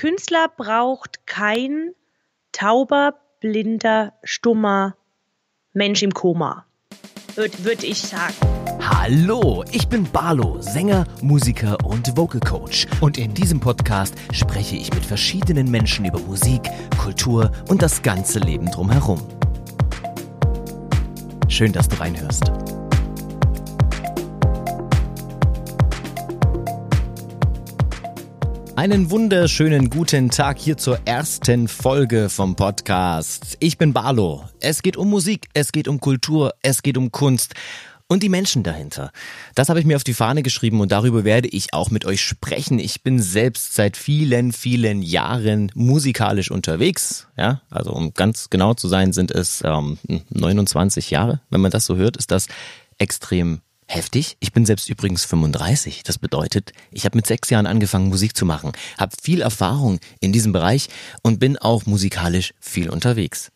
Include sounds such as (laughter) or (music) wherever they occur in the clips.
Künstler braucht kein tauber, blinder, stummer Mensch im Koma, würde würd ich sagen. Hallo, ich bin Barlo, Sänger, Musiker und Vocal Coach. Und in diesem Podcast spreche ich mit verschiedenen Menschen über Musik, Kultur und das ganze Leben drumherum. Schön, dass du reinhörst. Einen wunderschönen guten Tag hier zur ersten Folge vom Podcast. Ich bin Barlo. Es geht um Musik, es geht um Kultur, es geht um Kunst und die Menschen dahinter. Das habe ich mir auf die Fahne geschrieben und darüber werde ich auch mit euch sprechen. Ich bin selbst seit vielen, vielen Jahren musikalisch unterwegs. Ja, also um ganz genau zu sein, sind es ähm, 29 Jahre. Wenn man das so hört, ist das extrem Heftig. Ich bin selbst übrigens 35. Das bedeutet, ich habe mit sechs Jahren angefangen, Musik zu machen, habe viel Erfahrung in diesem Bereich und bin auch musikalisch viel unterwegs.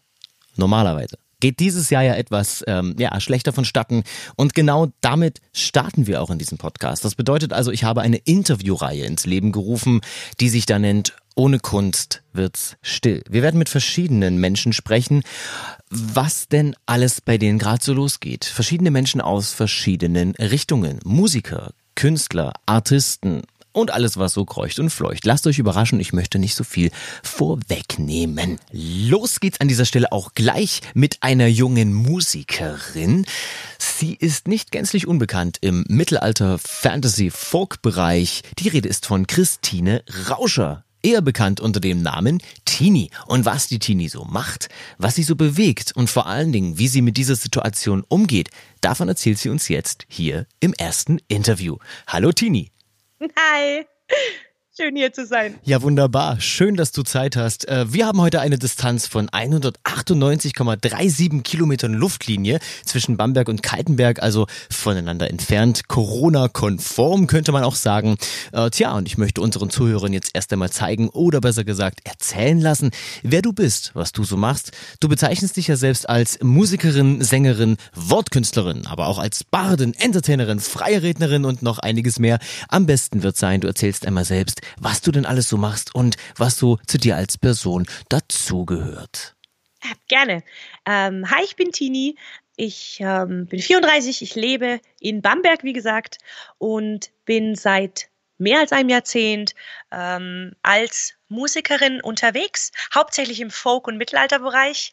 Normalerweise geht dieses Jahr ja etwas ähm, ja, schlechter vonstatten. Und genau damit starten wir auch in diesem Podcast. Das bedeutet also, ich habe eine Interviewreihe ins Leben gerufen, die sich da nennt ohne Kunst wird's still. Wir werden mit verschiedenen Menschen sprechen, was denn alles bei denen gerade so losgeht. Verschiedene Menschen aus verschiedenen Richtungen. Musiker, Künstler, Artisten, und alles, was so kreucht und fleucht. Lasst euch überraschen, ich möchte nicht so viel vorwegnehmen. Los geht's an dieser Stelle auch gleich mit einer jungen Musikerin. Sie ist nicht gänzlich unbekannt im Mittelalter Fantasy Folk Bereich. Die Rede ist von Christine Rauscher eher bekannt unter dem Namen Tini. Und was die Tini so macht, was sie so bewegt und vor allen Dingen, wie sie mit dieser Situation umgeht, davon erzählt sie uns jetzt hier im ersten Interview. Hallo Tini. Hi. Schön hier zu sein. Ja, wunderbar. Schön, dass du Zeit hast. Äh, wir haben heute eine Distanz von 198,37 Kilometern Luftlinie zwischen Bamberg und Kaltenberg, also voneinander entfernt. Corona-konform könnte man auch sagen. Äh, tja, und ich möchte unseren Zuhörern jetzt erst einmal zeigen oder besser gesagt erzählen lassen, wer du bist, was du so machst. Du bezeichnest dich ja selbst als Musikerin, Sängerin, Wortkünstlerin, aber auch als Bardin, Entertainerin, freie Rednerin und noch einiges mehr. Am besten wird sein, du erzählst einmal selbst, was du denn alles so machst und was so zu dir als Person dazugehört. Gerne. Ähm, hi, ich bin Tini. Ich ähm, bin 34, ich lebe in Bamberg, wie gesagt, und bin seit mehr als einem Jahrzehnt ähm, als Musikerin unterwegs, hauptsächlich im Folk- und Mittelalterbereich.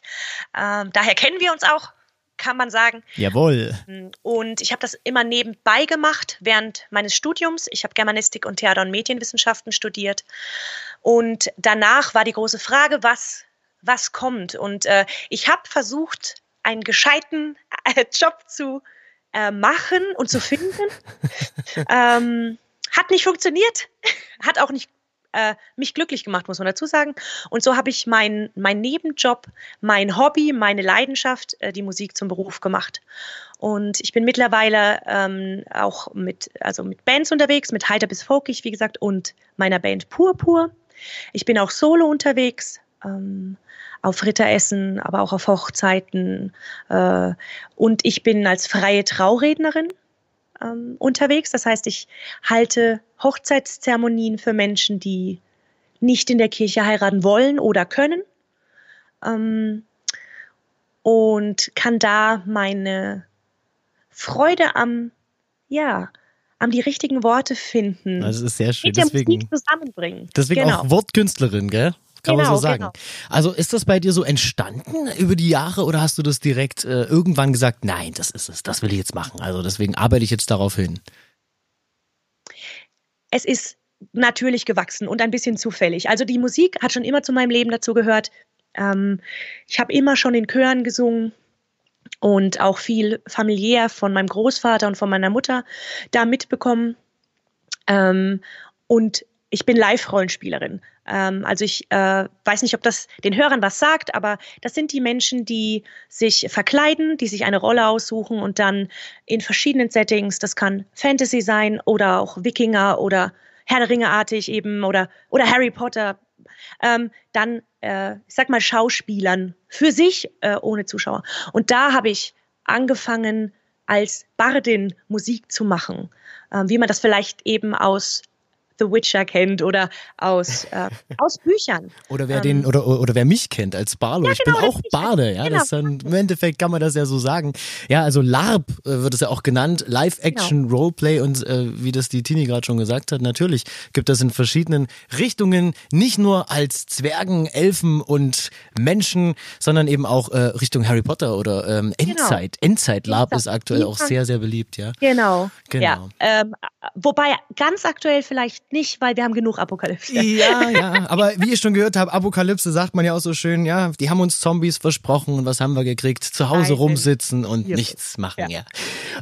Ähm, daher kennen wir uns auch kann man sagen. Jawohl. Und ich habe das immer nebenbei gemacht während meines Studiums. Ich habe Germanistik und Theater- und Medienwissenschaften studiert. Und danach war die große Frage, was, was kommt. Und äh, ich habe versucht, einen gescheiten äh, Job zu äh, machen und zu finden. (laughs) ähm, hat nicht funktioniert, hat auch nicht äh, mich glücklich gemacht, muss man dazu sagen. Und so habe ich meinen mein Nebenjob, mein Hobby, meine Leidenschaft, äh, die Musik zum Beruf gemacht. Und ich bin mittlerweile ähm, auch mit, also mit Bands unterwegs, mit Heiter bis Folkig, wie gesagt, und meiner Band Purpur. Ich bin auch solo unterwegs. Ähm, auf Ritteressen, aber auch auf Hochzeiten. Äh, und ich bin als freie Traurednerin ähm, unterwegs. Das heißt, ich halte Hochzeitszeremonien für Menschen, die nicht in der Kirche heiraten wollen oder können. Ähm, und kann da meine Freude am, ja, am die richtigen Worte finden. Das ist sehr schön. Mit der deswegen, Musik zusammenbringen. Deswegen genau. auch Wortkünstlerin, gell? Kann genau, man so sagen. Genau. Also ist das bei dir so entstanden über die Jahre oder hast du das direkt äh, irgendwann gesagt, nein, das ist es, das will ich jetzt machen. Also deswegen arbeite ich jetzt darauf hin. Es ist natürlich gewachsen und ein bisschen zufällig. Also die Musik hat schon immer zu meinem Leben dazu gehört. Ähm, ich habe immer schon in Chören gesungen und auch viel familiär von meinem Großvater und von meiner Mutter da mitbekommen. Ähm, und ich bin Live-Rollenspielerin. Ähm, also ich äh, weiß nicht, ob das den Hörern was sagt, aber das sind die Menschen, die sich verkleiden, die sich eine Rolle aussuchen und dann in verschiedenen Settings, das kann Fantasy sein oder auch Wikinger oder Herr der Ringe-artig eben oder, oder Harry Potter, ähm, dann, äh, ich sag mal, Schauspielern für sich äh, ohne Zuschauer. Und da habe ich angefangen, als Bardin Musik zu machen, äh, wie man das vielleicht eben aus The Witcher kennt oder aus, äh, aus Büchern. Oder wer ähm, den, oder, oder wer mich kennt als Barlo. Ja, ich genau, bin auch Bade, ja. Genau. Das dann, Im Endeffekt kann man das ja so sagen. Ja, also LARP äh, wird es ja auch genannt, Live-Action genau. Roleplay und äh, wie das die Tini gerade schon gesagt hat, natürlich gibt es in verschiedenen Richtungen, nicht nur als Zwergen, Elfen und Menschen, sondern eben auch äh, Richtung Harry Potter oder ähm, genau. Endzeit. Genau. Endzeit-LARP ist aktuell auch sehr, sehr beliebt, ja. Genau. genau. Ja. Ähm, wobei ganz aktuell vielleicht nicht, weil wir haben genug Apokalypse. Ja, (laughs) ja. Aber wie ich schon gehört habe, Apokalypse sagt man ja auch so schön, ja, die haben uns Zombies versprochen und was haben wir gekriegt? Zu Hause Nein, rumsitzen und Jesus. nichts machen, ja.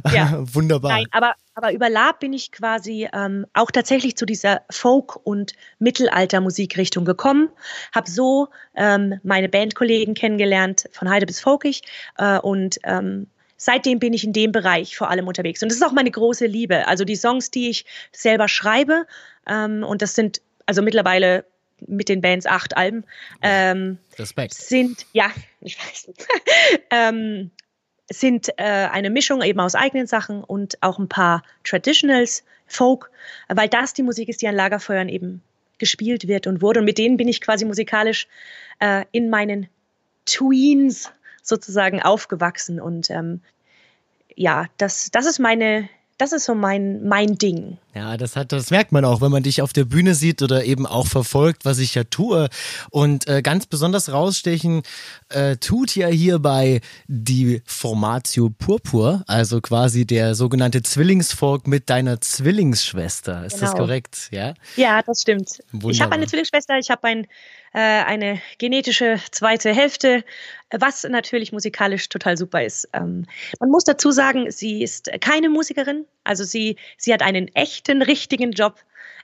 ja. ja. (laughs) Wunderbar. Nein, aber, aber über LARP bin ich quasi ähm, auch tatsächlich zu dieser Folk- und Mittelalter-Musikrichtung gekommen, habe so ähm, meine Bandkollegen kennengelernt, von Heide bis Folkig äh, und ähm, seitdem bin ich in dem Bereich vor allem unterwegs. Und das ist auch meine große Liebe. Also die Songs, die ich selber schreibe, ähm, und das sind also mittlerweile mit den Bands acht Alben, ähm, Respekt. sind, ja, (laughs) ich weiß, (laughs) ähm, sind äh, eine Mischung eben aus eigenen Sachen und auch ein paar Traditionals, Folk, weil das die Musik ist, die an Lagerfeuern eben gespielt wird und wurde. Und mit denen bin ich quasi musikalisch äh, in meinen Tweens sozusagen aufgewachsen. Und ähm, ja, das, das ist meine, das ist so mein, mein Ding. Ja, das hat, das merkt man auch, wenn man dich auf der Bühne sieht oder eben auch verfolgt, was ich ja tue. Und äh, ganz besonders rausstechen äh, tut ja hierbei die Formatio Purpur, also quasi der sogenannte Zwillingsfolg mit deiner Zwillingsschwester. Ist genau. das korrekt? Ja. Ja, das stimmt. Wunderbar. Ich habe eine Zwillingsschwester, ich habe ein eine genetische zweite Hälfte, was natürlich musikalisch total super ist. Ähm, man muss dazu sagen, sie ist keine Musikerin, also sie, sie hat einen echten, richtigen Job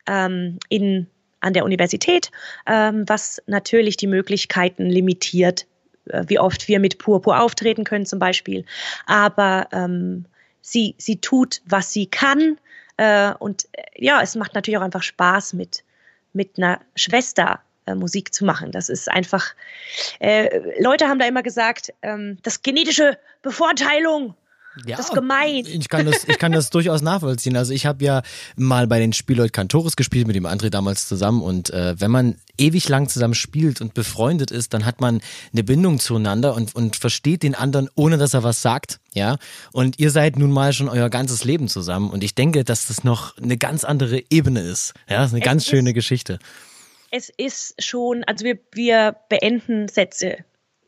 ähm, in, an der Universität, ähm, was natürlich die Möglichkeiten limitiert, äh, wie oft wir mit Purpur auftreten können zum Beispiel. Aber ähm, sie, sie tut, was sie kann. Äh, und äh, ja, es macht natürlich auch einfach Spaß mit, mit einer Schwester äh, Musik zu machen. Das ist einfach, äh, Leute haben da immer gesagt, ähm, das genetische Bevorteilung. Ja, das ist gemein. Ich kann das, ich kann das durchaus nachvollziehen. Also ich habe ja mal bei den Spielleut Cantoris gespielt, mit dem André damals zusammen. Und äh, wenn man ewig lang zusammen spielt und befreundet ist, dann hat man eine Bindung zueinander und, und versteht den anderen, ohne dass er was sagt. Ja. Und ihr seid nun mal schon euer ganzes Leben zusammen. Und ich denke, dass das noch eine ganz andere Ebene ist. Ja, das ist eine es ganz schöne Geschichte es ist schon, also wir, wir beenden Sätze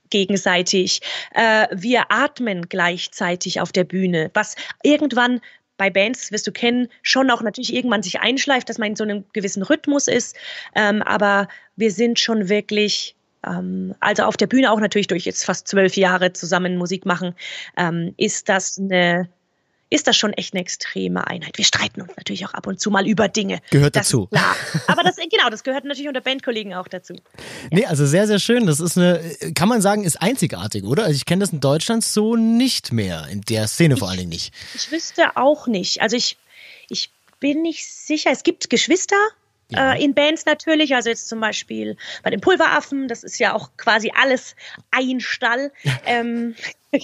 gegenseitig. Äh, wir atmen gleichzeitig auf der Bühne, was irgendwann bei Bands, wirst du kennen, schon auch natürlich irgendwann sich einschleift, dass man in so einem gewissen Rhythmus ist. Ähm, aber wir sind schon wirklich, ähm, also auf der Bühne auch natürlich durch jetzt fast zwölf Jahre zusammen Musik machen, ähm, ist das eine ist das schon echt eine extreme Einheit. Wir streiten uns natürlich auch ab und zu mal über Dinge. Gehört das dazu. Klar. (laughs) Aber das, genau, das gehört natürlich unter Bandkollegen auch dazu. Ja. Nee, also sehr, sehr schön. Das ist eine, kann man sagen, ist einzigartig, oder? Also ich kenne das in Deutschland so nicht mehr, in der Szene vor allen Dingen nicht. Ich wüsste auch nicht. Also ich, ich bin nicht sicher. Es gibt Geschwister, ja. Äh, in Bands natürlich, also jetzt zum Beispiel bei den Pulveraffen, das ist ja auch quasi alles ein Stall. (laughs) ähm, (laughs)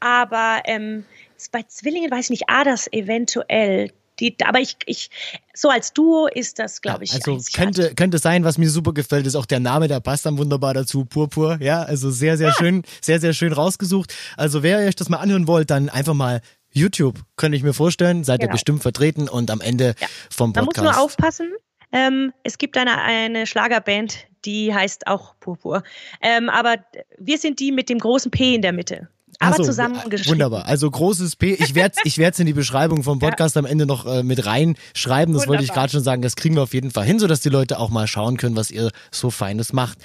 aber ähm, bei Zwillingen weiß ich nicht, ah, das eventuell. Die, aber ich, ich, so als Duo ist das, glaube ich. also könnte, könnte sein, was mir super gefällt, ist auch der Name, der passt dann wunderbar dazu, Purpur. Ja, also sehr, sehr ja. schön, sehr, sehr schön rausgesucht. Also wer euch das mal anhören wollt, dann einfach mal YouTube, könnte ich mir vorstellen, seid genau. ihr bestimmt vertreten und am Ende ja. vom Podcast. Man muss nur aufpassen. Ähm, es gibt eine, eine Schlagerband, die heißt auch Purpur. Ähm, aber wir sind die mit dem großen P in der Mitte aber so, zusammengeschrieben. Wunderbar. Also großes P. Ich werde es ich werd's in die Beschreibung vom (laughs) Podcast ja. am Ende noch äh, mit reinschreiben. Das Wunderbar. wollte ich gerade schon sagen. Das kriegen wir auf jeden Fall hin, sodass die Leute auch mal schauen können, was ihr so Feines macht.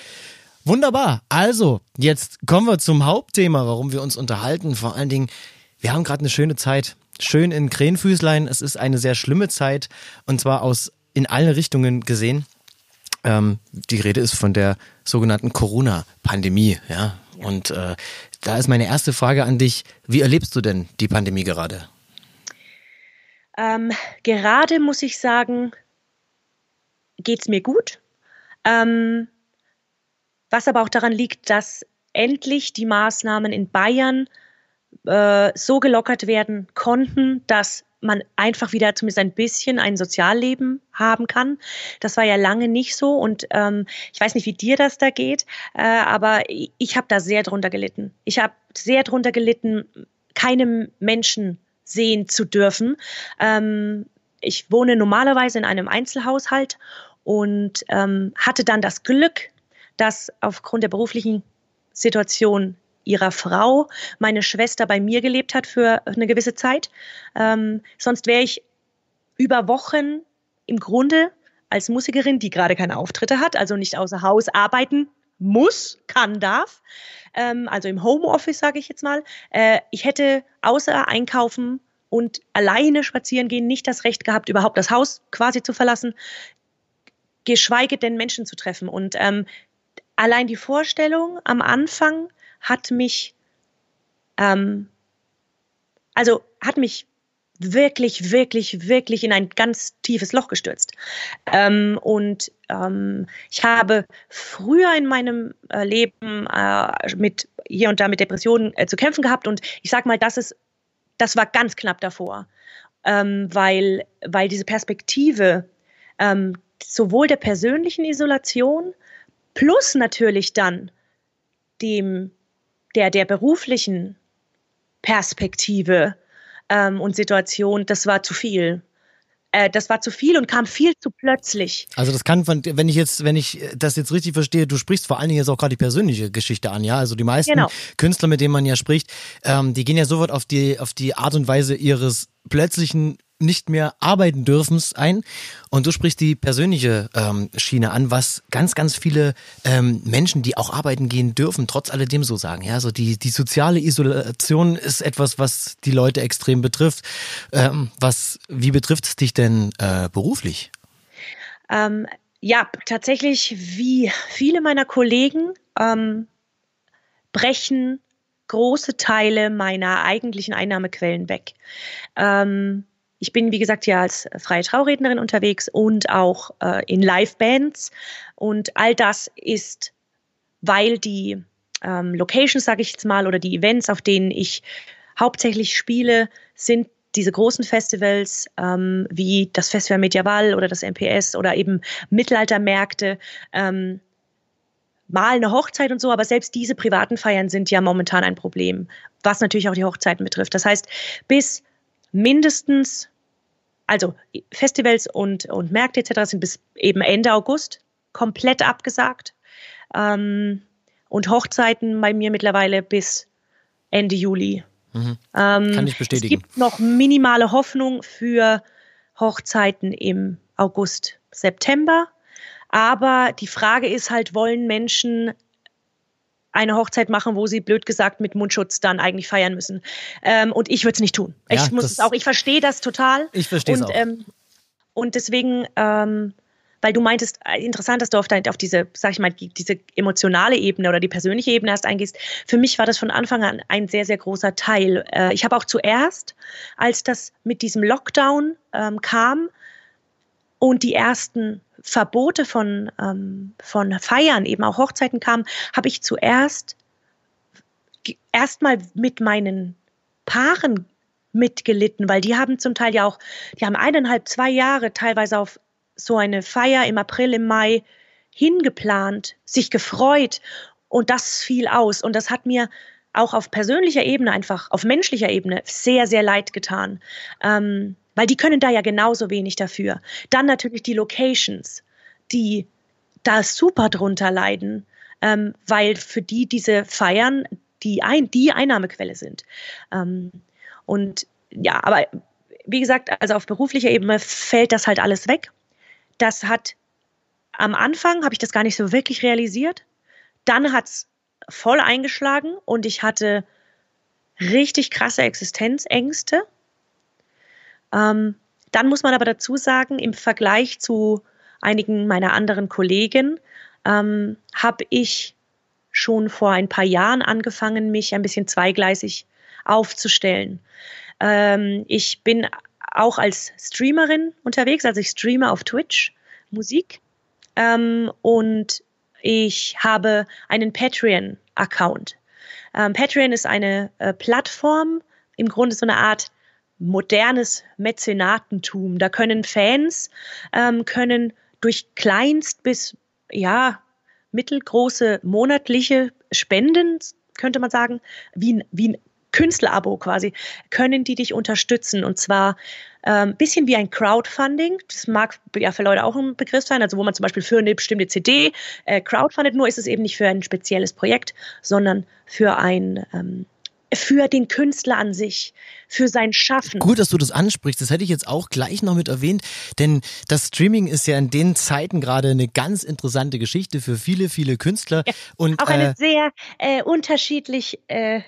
Wunderbar. Also, jetzt kommen wir zum Hauptthema, warum wir uns unterhalten. Vor allen Dingen, wir haben gerade eine schöne Zeit. Schön in Krähenfüßlein. Es ist eine sehr schlimme Zeit. Und zwar aus in alle Richtungen gesehen. Ähm, die Rede ist von der sogenannten Corona-Pandemie. Ja? ja. Und äh, da ist meine erste Frage an dich. Wie erlebst du denn die Pandemie gerade? Ähm, gerade muss ich sagen, geht es mir gut. Ähm, was aber auch daran liegt, dass endlich die Maßnahmen in Bayern äh, so gelockert werden konnten, dass man einfach wieder zumindest ein bisschen ein Sozialleben haben kann. Das war ja lange nicht so und ähm, ich weiß nicht, wie dir das da geht, äh, aber ich, habe da sehr drunter gelitten. Ich habe sehr drunter gelitten, keine Menschen sehen zu dürfen. Ähm, ich wohne normalerweise in einem Einzelhaushalt und ähm, hatte dann das Glück, dass aufgrund der beruflichen Situation ihrer Frau meine Schwester bei mir gelebt hat für eine gewisse Zeit. Ähm, sonst wäre ich über Wochen im Grunde als Musikerin, die gerade keine Auftritte hat, also nicht außer Haus arbeiten muss, kann, darf, ähm, also im Homeoffice sage ich jetzt mal, äh, ich hätte außer einkaufen und alleine spazieren gehen nicht das Recht gehabt, überhaupt das Haus quasi zu verlassen, geschweige denn Menschen zu treffen. Und ähm, allein die Vorstellung am Anfang hat mich, ähm, also hat mich wirklich, wirklich, wirklich in ein ganz tiefes Loch gestürzt. Ähm, und ähm, ich habe früher in meinem äh, Leben äh, mit hier und da mit Depressionen äh, zu kämpfen gehabt und ich sage mal, das ist, das war ganz knapp davor, ähm, weil, weil diese Perspektive ähm, sowohl der persönlichen Isolation plus natürlich dann dem der der beruflichen Perspektive ähm, und Situation, das war zu viel. Äh, das war zu viel und kam viel zu plötzlich. Also das kann, von, wenn ich jetzt, wenn ich das jetzt richtig verstehe, du sprichst vor allen Dingen jetzt auch gerade die persönliche Geschichte an, ja. Also die meisten genau. Künstler, mit denen man ja spricht, ähm, die gehen ja sofort auf die auf die Art und Weise ihres plötzlichen nicht mehr arbeiten dürfen ein. Und du sprichst die persönliche ähm, Schiene an, was ganz, ganz viele ähm, Menschen, die auch arbeiten gehen dürfen, trotz alledem so sagen. Ja, also die, die soziale Isolation ist etwas, was die Leute extrem betrifft. Ähm, was, wie betrifft es dich denn äh, beruflich? Ähm, ja, tatsächlich, wie viele meiner Kollegen ähm, brechen große Teile meiner eigentlichen Einnahmequellen weg. Ähm, ich bin, wie gesagt, ja als freie Traurednerin unterwegs und auch äh, in Live-Bands. Und all das ist, weil die ähm, Locations, sage ich jetzt mal, oder die Events, auf denen ich hauptsächlich spiele, sind diese großen Festivals ähm, wie das Festival Medieval oder das MPS oder eben Mittelaltermärkte, ähm, mal eine Hochzeit und so, aber selbst diese privaten Feiern sind ja momentan ein Problem, was natürlich auch die Hochzeiten betrifft. Das heißt, bis mindestens, also Festivals und, und Märkte etc. sind bis eben Ende August komplett abgesagt. Ähm, und Hochzeiten bei mir mittlerweile bis Ende Juli. Mhm. Ähm, Kann ich bestätigen. Es gibt noch minimale Hoffnung für Hochzeiten im August, September. Aber die Frage ist halt, wollen Menschen eine Hochzeit machen, wo sie blöd gesagt mit Mundschutz dann eigentlich feiern müssen. Ähm, und ich würde es nicht tun. Ja, ich muss es auch, ich verstehe das total. Ich verstehe es auch. Ähm, und deswegen, ähm, weil du meintest, äh, interessant, dass du auf, dein, auf diese, sag ich mal, diese emotionale Ebene oder die persönliche Ebene erst eingehst. Für mich war das von Anfang an ein sehr, sehr großer Teil. Äh, ich habe auch zuerst, als das mit diesem Lockdown ähm, kam und die ersten Verbote von, ähm, von Feiern, eben auch Hochzeiten kamen, habe ich zuerst erstmal mit meinen Paaren mitgelitten, weil die haben zum Teil ja auch, die haben eineinhalb, zwei Jahre teilweise auf so eine Feier im April, im Mai hingeplant, sich gefreut und das fiel aus. Und das hat mir auch auf persönlicher Ebene, einfach auf menschlicher Ebene sehr, sehr leid getan. Ähm, weil die können da ja genauso wenig dafür. Dann natürlich die Locations, die da super drunter leiden, ähm, weil für die diese Feiern die, ein, die Einnahmequelle sind. Ähm, und ja, aber wie gesagt, also auf beruflicher Ebene fällt das halt alles weg. Das hat am Anfang habe ich das gar nicht so wirklich realisiert. Dann hat es voll eingeschlagen und ich hatte richtig krasse Existenzängste. Ähm, dann muss man aber dazu sagen, im Vergleich zu einigen meiner anderen Kollegen ähm, habe ich schon vor ein paar Jahren angefangen, mich ein bisschen zweigleisig aufzustellen. Ähm, ich bin auch als Streamerin unterwegs, also ich streame auf Twitch Musik ähm, und ich habe einen Patreon-Account. Ähm, Patreon ist eine äh, Plattform, im Grunde so eine Art modernes Mäzenatentum. Da können Fans ähm, können durch kleinst bis ja mittelgroße monatliche Spenden, könnte man sagen, wie ein, wie ein Künstlerabo quasi, können die dich unterstützen. Und zwar ein ähm, bisschen wie ein Crowdfunding. Das mag ja für Leute auch ein Begriff sein, also wo man zum Beispiel für eine bestimmte CD äh, crowdfundet, nur ist es eben nicht für ein spezielles Projekt, sondern für ein ähm, für den Künstler an sich, für sein Schaffen. Gut, dass du das ansprichst. Das hätte ich jetzt auch gleich noch mit erwähnt, denn das Streaming ist ja in den Zeiten gerade eine ganz interessante Geschichte für viele, viele Künstler. Ja, und auch eine äh, sehr äh, unterschiedlich äh,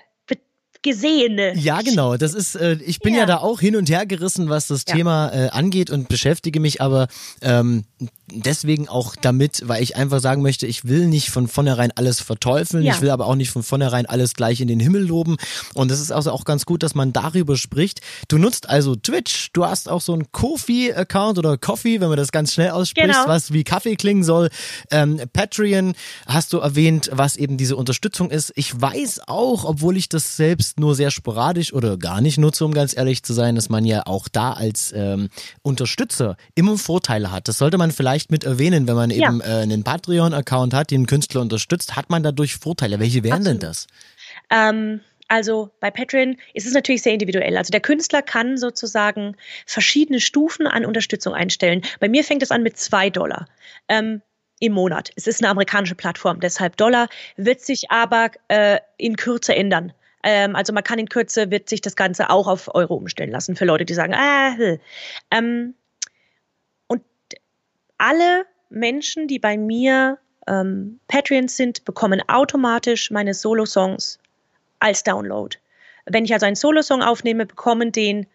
gesehene. Ja, genau. Das ist, äh, ich bin ja. ja. da auch hin und her gerissen, was das ja. Thema äh, angeht und beschäftige mich aber ähm, deswegen auch damit, weil ich einfach sagen möchte, ich will nicht von vornherein alles verteufeln, ja. ich will aber auch nicht von vornherein alles gleich in den Himmel loben. Und es ist also auch ganz gut, dass man darüber spricht. Du nutzt also Twitch, du hast auch so einen Kofi-Account oder Coffee, wenn man das ganz schnell ausspricht, genau. was wie Kaffee klingen soll. Ähm, Patreon hast du erwähnt, was eben diese Unterstützung ist. Ich weiß auch, obwohl ich das selbst selbst nur sehr sporadisch oder gar nicht nutze, um ganz ehrlich zu sein, dass man ja auch da als ähm, Unterstützer immer Vorteile hat. Das sollte man vielleicht mit erwähnen, wenn man eben äh, einen Patreon-Account hat, den Künstler unterstützt, hat man dadurch Vorteile. Welche wären Absolut. denn das? Ähm, also bei Patreon ist es natürlich sehr individuell. Also der Künstler kann sozusagen verschiedene Stufen an Unterstützung einstellen. Bei mir fängt es an mit zwei Dollar. Ähm, im Monat. Es ist eine amerikanische Plattform, deshalb Dollar, wird sich aber äh, in Kürze ändern. Ähm, also man kann in Kürze, wird sich das Ganze auch auf Euro umstellen lassen für Leute, die sagen, ah, ähm, und alle Menschen, die bei mir ähm, Patreons sind, bekommen automatisch meine Solo-Songs als Download. Wenn ich also einen Solo-Song aufnehme, bekommen den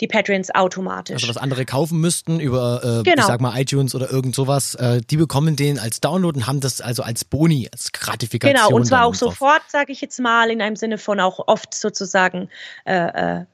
die Patreons automatisch. Also was andere kaufen müssten über, äh, genau. ich sag mal, iTunes oder irgend sowas, äh, die bekommen den als Download und haben das also als Boni, als Gratifikation. Genau, und zwar auch sofort, sage ich jetzt mal, in einem Sinne von auch oft sozusagen äh, äh,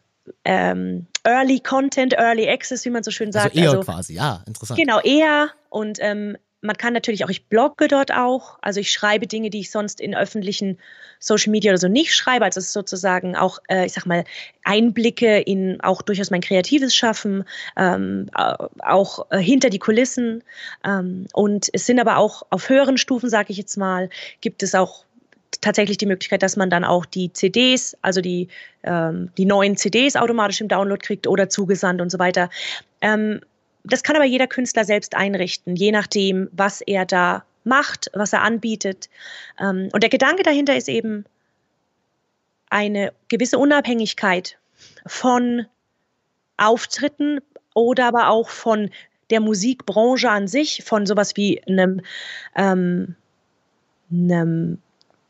ähm, Early Content, Early Access, wie man so schön also sagt. Also eher also, quasi, ja, interessant. Genau, eher und ähm, man kann natürlich auch, ich blogge dort auch, also ich schreibe Dinge, die ich sonst in öffentlichen Social Media oder so nicht schreibe. Also es ist sozusagen auch, äh, ich sag mal, Einblicke in auch durchaus mein kreatives Schaffen, ähm, auch äh, hinter die Kulissen. Ähm, und es sind aber auch auf höheren Stufen, sage ich jetzt mal, gibt es auch tatsächlich die Möglichkeit, dass man dann auch die CDs, also die, ähm, die neuen CDs automatisch im Download kriegt oder zugesandt und so weiter. Ähm, das kann aber jeder Künstler selbst einrichten, je nachdem, was er da macht, was er anbietet. Ähm, und der Gedanke dahinter ist eben eine gewisse Unabhängigkeit von Auftritten oder aber auch von der Musikbranche an sich, von sowas wie einem, ähm, einem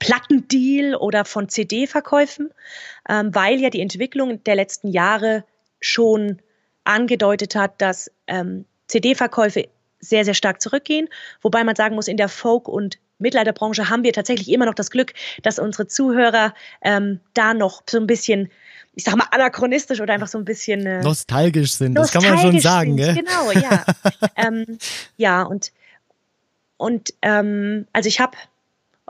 Plattendeal oder von CD-Verkäufen, ähm, weil ja die Entwicklung der letzten Jahre schon angedeutet hat, dass ähm, CD-Verkäufe sehr, sehr stark zurückgehen. Wobei man sagen muss, in der Folk- und Mittelalterbranche haben wir tatsächlich immer noch das Glück, dass unsere Zuhörer ähm, da noch so ein bisschen, ich sag mal, anachronistisch oder einfach so ein bisschen äh, nostalgisch sind. Nostalgisch das kann man schon sagen, sind. gell? Genau, ja. (laughs) ähm, ja, und, und ähm, also ich habe,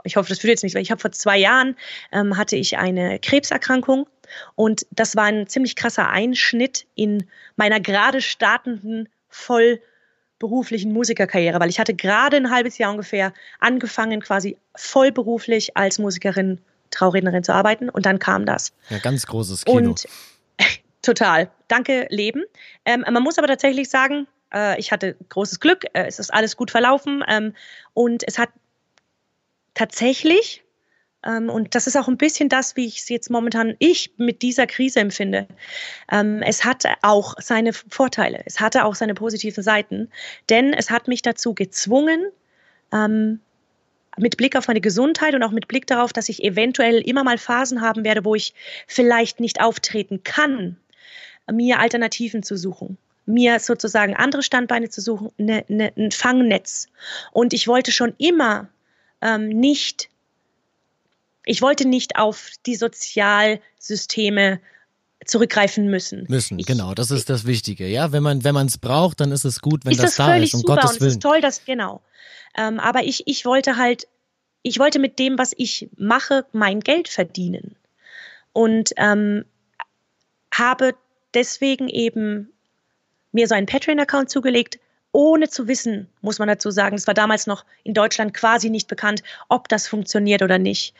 ich hoffe, das fühlt jetzt nicht, weil ich habe vor zwei Jahren ähm, hatte ich eine Krebserkrankung und das war ein ziemlich krasser Einschnitt in meiner gerade startenden vollberuflichen Musikerkarriere, weil ich hatte gerade ein halbes Jahr ungefähr angefangen, quasi vollberuflich als Musikerin, Traurednerin zu arbeiten und dann kam das. Ja, ganz großes Kino. Und (laughs) total. Danke, Leben. Ähm, man muss aber tatsächlich sagen, äh, ich hatte großes Glück, äh, es ist alles gut verlaufen ähm, und es hat tatsächlich ähm, und das ist auch ein bisschen das, wie ich es jetzt momentan ich mit dieser Krise empfinde. Ähm, es hatte auch seine Vorteile, es hatte auch seine positiven Seiten, denn es hat mich dazu gezwungen, ähm, mit Blick auf meine Gesundheit und auch mit Blick darauf, dass ich eventuell immer mal Phasen haben werde, wo ich vielleicht nicht auftreten kann, mir Alternativen zu suchen mir sozusagen andere Standbeine zu suchen, ne, ne, ein Fangnetz. Und ich wollte schon immer ähm, nicht ich wollte nicht auf die Sozialsysteme zurückgreifen müssen. Müssen, ich, genau, das ist das Wichtige. Ja, wenn man wenn man es braucht, dann ist es gut, wenn das, das da ist. Um super Gottes und es ist toll, dass genau. Ähm, aber ich ich wollte halt, ich wollte mit dem, was ich mache, mein Geld verdienen und ähm, habe deswegen eben mir so einen Patreon-Account zugelegt, ohne zu wissen, muss man dazu sagen. Es war damals noch in Deutschland quasi nicht bekannt, ob das funktioniert oder nicht.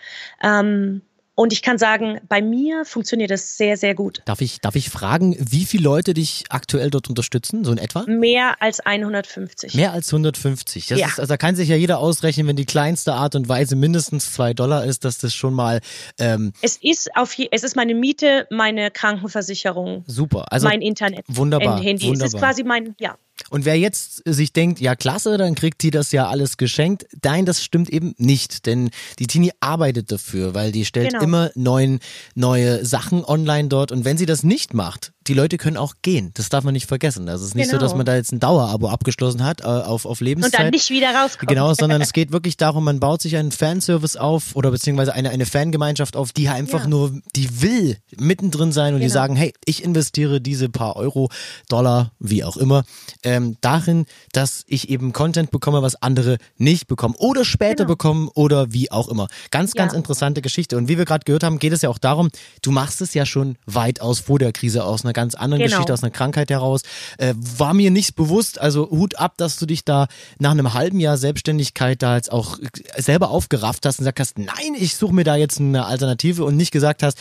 Ähm, und ich kann sagen, bei mir funktioniert das sehr, sehr gut. Darf ich, darf ich fragen, wie viele Leute dich aktuell dort unterstützen, so in etwa? Mehr als 150. Mehr als 150. Das ja. ist, also da kann sich ja jeder ausrechnen, wenn die kleinste Art und Weise mindestens zwei Dollar ist, dass das schon mal. Ähm es ist auf es ist meine Miete, meine Krankenversicherung. Super. Also mein Internet. Wunderbar. Handy. Wunderbar. Es ist quasi mein, ja. Und wer jetzt sich denkt, ja klasse, dann kriegt die das ja alles geschenkt. Nein, das stimmt eben nicht, denn die Tini arbeitet dafür, weil die stellt genau. immer neuen, neue Sachen online dort. Und wenn sie das nicht macht, die Leute können auch gehen. Das darf man nicht vergessen. Also es ist nicht genau. so, dass genau. man da jetzt ein Dauerabo abgeschlossen hat äh, auf, auf Lebenszeit. Und dann nicht wieder rauskommt. Genau, sondern es (laughs) geht wirklich darum, man baut sich einen Fanservice auf oder beziehungsweise eine, eine Fangemeinschaft auf, die einfach ja. nur, die will mittendrin sein und genau. die sagen, hey, ich investiere diese paar Euro, Dollar, wie auch immer, ähm, darin, dass ich eben Content bekomme, was andere nicht bekommen oder später genau. bekommen oder wie auch immer. Ganz, ganz ja. interessante Geschichte. Und wie wir gerade gehört haben, geht es ja auch darum, du machst es ja schon weitaus vor der Krise aus einer ganz anderen genau. Geschichte, aus einer Krankheit heraus. Äh, war mir nicht bewusst, also Hut ab, dass du dich da nach einem halben Jahr Selbstständigkeit da jetzt auch selber aufgerafft hast und gesagt hast, nein, ich suche mir da jetzt eine Alternative und nicht gesagt hast,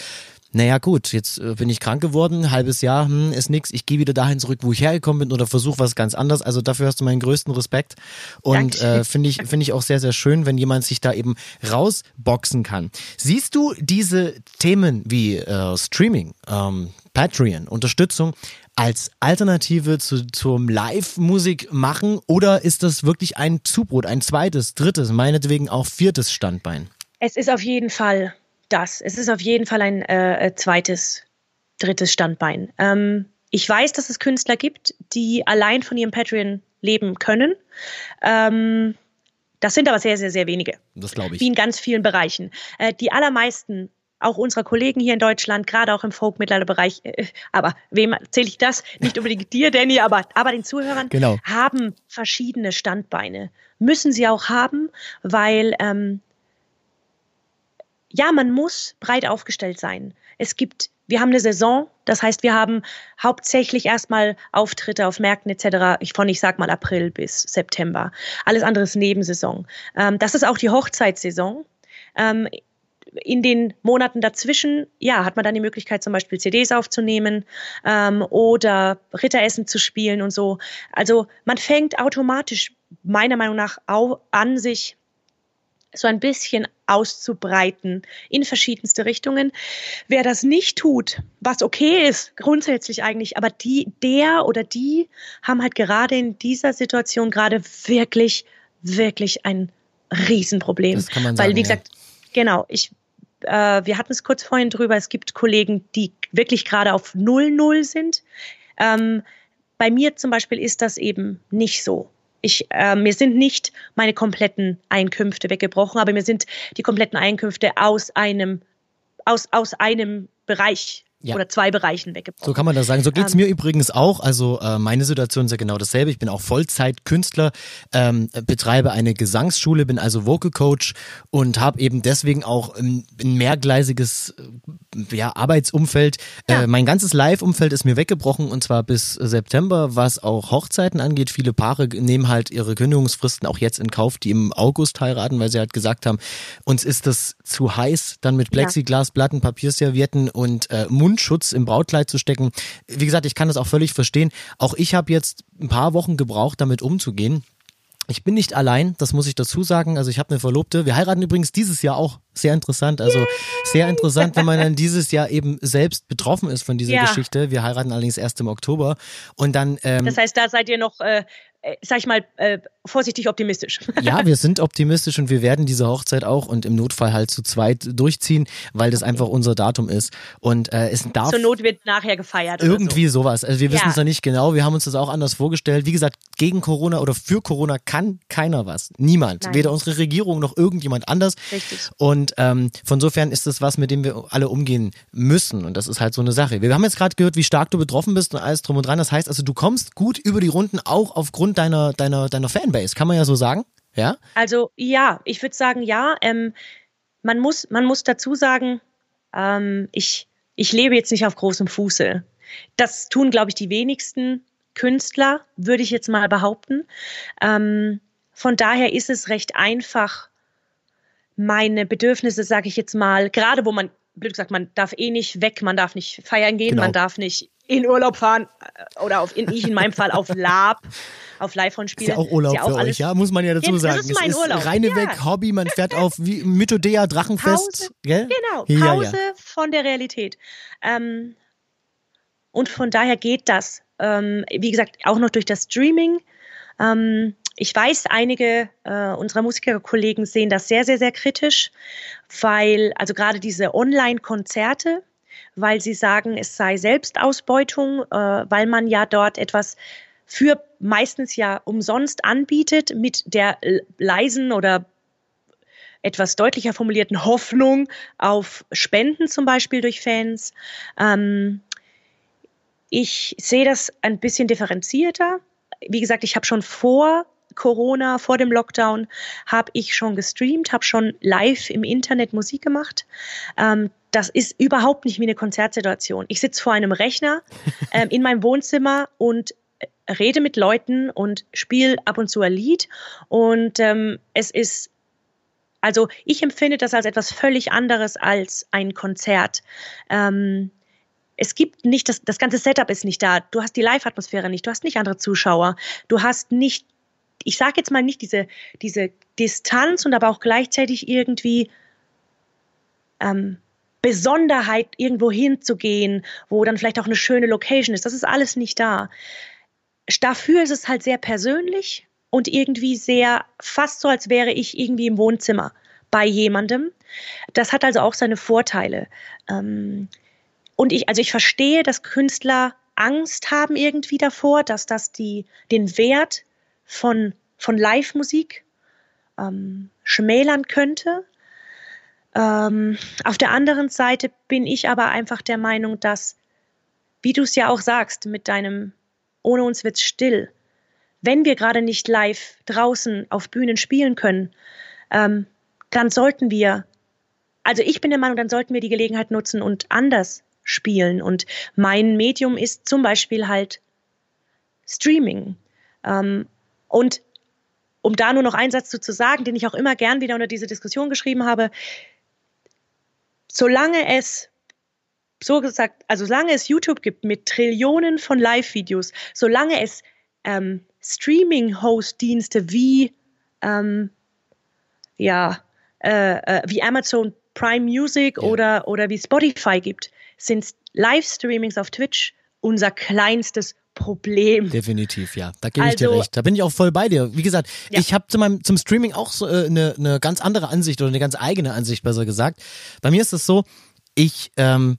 naja gut, jetzt äh, bin ich krank geworden, halbes Jahr, hm, ist nix, ich gehe wieder dahin zurück, wo ich hergekommen bin oder versuche was ganz anderes. Also dafür hast du meinen größten Respekt und äh, finde ich, finde ich auch sehr, sehr schön, wenn jemand sich da eben rausboxen kann. Siehst du diese Themen wie äh, Streaming, ähm, Patreon, Unterstützung als Alternative zu, zum Live-Musik machen oder ist das wirklich ein Zubrot, ein zweites, drittes, meinetwegen auch viertes Standbein? Es ist auf jeden Fall das. Es ist auf jeden Fall ein äh, äh, zweites, drittes Standbein. Ähm, ich weiß, dass es Künstler gibt, die allein von ihrem Patreon leben können. Ähm, das sind aber sehr, sehr, sehr wenige. Das glaube ich. Wie in ganz vielen Bereichen. Äh, die allermeisten auch unserer Kollegen hier in Deutschland, gerade auch im Folk-Mittelalter-Bereich, äh, aber wem erzähle ich das? Nicht unbedingt dir, Danny, aber, aber den Zuhörern, genau. haben verschiedene Standbeine. Müssen sie auch haben, weil ähm, ja, man muss breit aufgestellt sein. Es gibt, wir haben eine Saison, das heißt, wir haben hauptsächlich erstmal Auftritte auf Märkten etc. Ich von, ich sag mal April bis September. Alles andere ist Nebensaison. Ähm, das ist auch die Hochzeitssaison. Ähm, in den Monaten dazwischen, ja, hat man dann die Möglichkeit, zum Beispiel CDs aufzunehmen ähm, oder Ritteressen zu spielen und so. Also man fängt automatisch meiner Meinung nach an, sich so ein bisschen auszubreiten in verschiedenste Richtungen. Wer das nicht tut, was okay ist, grundsätzlich eigentlich, aber die, der oder die haben halt gerade in dieser Situation gerade wirklich, wirklich ein Riesenproblem. Das kann man sagen, Weil, wie gesagt, ja. genau, ich, äh, wir hatten es kurz vorhin drüber, es gibt Kollegen, die wirklich gerade auf Null Null sind. Ähm, bei mir zum Beispiel ist das eben nicht so ich, äh, mir sind nicht meine kompletten Einkünfte weggebrochen, aber mir sind die kompletten Einkünfte aus einem, aus, aus einem Bereich ja. oder zwei Bereichen weggebrochen. So kann man das sagen. So geht's ähm, mir übrigens auch. Also äh, meine Situation ist ja genau dasselbe. Ich bin auch Vollzeitkünstler, ähm, betreibe eine Gesangsschule, bin also Vocal Coach und habe eben deswegen auch ein, ein mehrgleisiges äh, ja, Arbeitsumfeld. Ja. Äh, mein ganzes Live-Umfeld ist mir weggebrochen und zwar bis September, was auch Hochzeiten angeht. Viele Paare nehmen halt ihre Kündigungsfristen auch jetzt in Kauf, die im August heiraten, weil sie halt gesagt haben, uns ist das zu heiß, dann mit Plexiglas, Platten, Papierservietten und äh, Mund Mundschutz im Brautkleid zu stecken. Wie gesagt, ich kann das auch völlig verstehen. Auch ich habe jetzt ein paar Wochen gebraucht, damit umzugehen. Ich bin nicht allein, das muss ich dazu sagen. Also ich habe eine Verlobte. Wir heiraten übrigens dieses Jahr auch. Sehr interessant. Also sehr interessant, wenn man dann dieses Jahr eben selbst betroffen ist von dieser ja. Geschichte. Wir heiraten allerdings erst im Oktober. Und dann. Ähm, das heißt, da seid ihr noch äh, äh, sag ich mal, äh, vorsichtig optimistisch. (laughs) Ja, wir sind optimistisch und wir werden diese Hochzeit auch und im Notfall halt zu zweit durchziehen, weil das okay. einfach unser Datum ist. Und äh, es darf. Zur Not wird nachher gefeiert. Irgendwie so. sowas. Also wir wissen es ja. noch nicht genau. Wir haben uns das auch anders vorgestellt. Wie gesagt, gegen Corona oder für Corona kann keiner was. Niemand. Nein. Weder unsere Regierung noch irgendjemand anders. Richtig. Und ähm, von sofern ist das was, mit dem wir alle umgehen müssen. Und das ist halt so eine Sache. Wir haben jetzt gerade gehört, wie stark du betroffen bist und alles drum und dran. Das heißt also, du kommst gut über die Runden auch aufgrund deiner, deiner, deiner Fanbase, kann man ja so sagen. Ja? Also ja, ich würde sagen, ja. Ähm, man, muss, man muss dazu sagen, ähm, ich, ich lebe jetzt nicht auf großem Fuße. das tun, glaube ich, die wenigsten Künstler, würde ich jetzt mal behaupten. Ähm, von daher ist es recht einfach, meine Bedürfnisse, sage ich jetzt mal, gerade wo man, blöd gesagt, man darf eh nicht weg, man darf nicht feiern gehen, genau. man darf nicht in Urlaub fahren äh, oder auf, in, ich in meinem Fall auf Lab, auf Live-Spiele. Ist ja auch Urlaub ja auch für euch, ja, muss man ja dazu sagen. Das ist mein es ist Urlaub. reine ja. weg Hobby, man fährt auf wie Mythodea Drachenfest. Pause, gell? Genau, Pause ja, von der Realität. Ähm, und von daher geht das. Ähm, wie gesagt, auch noch durch das Streaming. Ähm, ich weiß, einige äh, unserer Musikerkollegen sehen das sehr, sehr, sehr kritisch, weil, also gerade diese Online-Konzerte, weil sie sagen, es sei Selbstausbeutung, äh, weil man ja dort etwas für meistens ja umsonst anbietet mit der leisen oder etwas deutlicher formulierten Hoffnung auf Spenden zum Beispiel durch Fans. Ähm, ich sehe das ein bisschen differenzierter. Wie gesagt, ich habe schon vor Corona, vor dem Lockdown, habe ich schon gestreamt, habe schon live im Internet Musik gemacht. Ähm, das ist überhaupt nicht wie eine Konzertsituation. Ich sitze vor einem Rechner (laughs) ähm, in meinem Wohnzimmer und äh, rede mit Leuten und spiele ab und zu ein Lied. Und ähm, es ist, also ich empfinde das als etwas völlig anderes als ein Konzert. Ähm, es gibt nicht, das, das ganze Setup ist nicht da. Du hast die Live-Atmosphäre nicht, du hast nicht andere Zuschauer, du hast nicht, ich sage jetzt mal nicht diese, diese Distanz und aber auch gleichzeitig irgendwie ähm, Besonderheit, irgendwo hinzugehen, wo dann vielleicht auch eine schöne Location ist. Das ist alles nicht da. Dafür ist es halt sehr persönlich und irgendwie sehr, fast so, als wäre ich irgendwie im Wohnzimmer bei jemandem. Das hat also auch seine Vorteile. Ähm, und ich, also ich verstehe, dass Künstler Angst haben irgendwie davor, dass das die, den Wert von, von Live-Musik ähm, schmälern könnte. Ähm, auf der anderen Seite bin ich aber einfach der Meinung, dass, wie du es ja auch sagst, mit deinem Ohne uns wird's still, wenn wir gerade nicht live draußen auf Bühnen spielen können, ähm, dann sollten wir, also ich bin der Meinung, dann sollten wir die Gelegenheit nutzen und anders spielen. Und mein Medium ist zum Beispiel halt Streaming. Ähm, und um da nur noch einen Satz zu, zu sagen, den ich auch immer gern wieder unter diese Diskussion geschrieben habe, solange es so gesagt, also solange es YouTube gibt mit Trillionen von Live-Videos, solange es ähm, Streaming-Host-Dienste wie ähm, ja äh, äh, wie Amazon Prime Music ja. oder oder wie Spotify gibt, sind Livestreamings auf Twitch unser kleinstes Problem. Definitiv, ja. Da gebe ich dir also recht. Da bin ich auch voll bei dir. Wie gesagt, ja. ich habe zum, zum Streaming auch so, äh, eine, eine ganz andere Ansicht oder eine ganz eigene Ansicht, besser gesagt. Bei mir ist es so, ich ähm,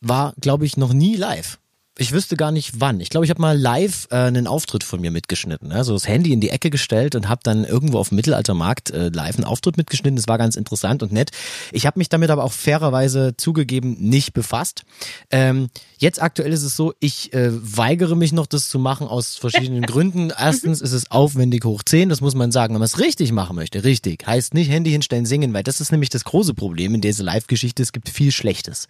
war, glaube ich, noch nie live. Ich wüsste gar nicht wann. Ich glaube, ich habe mal live äh, einen Auftritt von mir mitgeschnitten. Also das Handy in die Ecke gestellt und habe dann irgendwo auf dem Mittelaltermarkt äh, live einen Auftritt mitgeschnitten. Das war ganz interessant und nett. Ich habe mich damit aber auch fairerweise zugegeben nicht befasst. Ähm, jetzt aktuell ist es so, ich äh, weigere mich noch, das zu machen aus verschiedenen (laughs) Gründen. Erstens ist es aufwendig hoch 10, das muss man sagen, wenn man es richtig machen möchte. Richtig. Heißt nicht Handy hinstellen, singen, weil das ist nämlich das große Problem in dieser Live-Geschichte. Es gibt viel Schlechtes.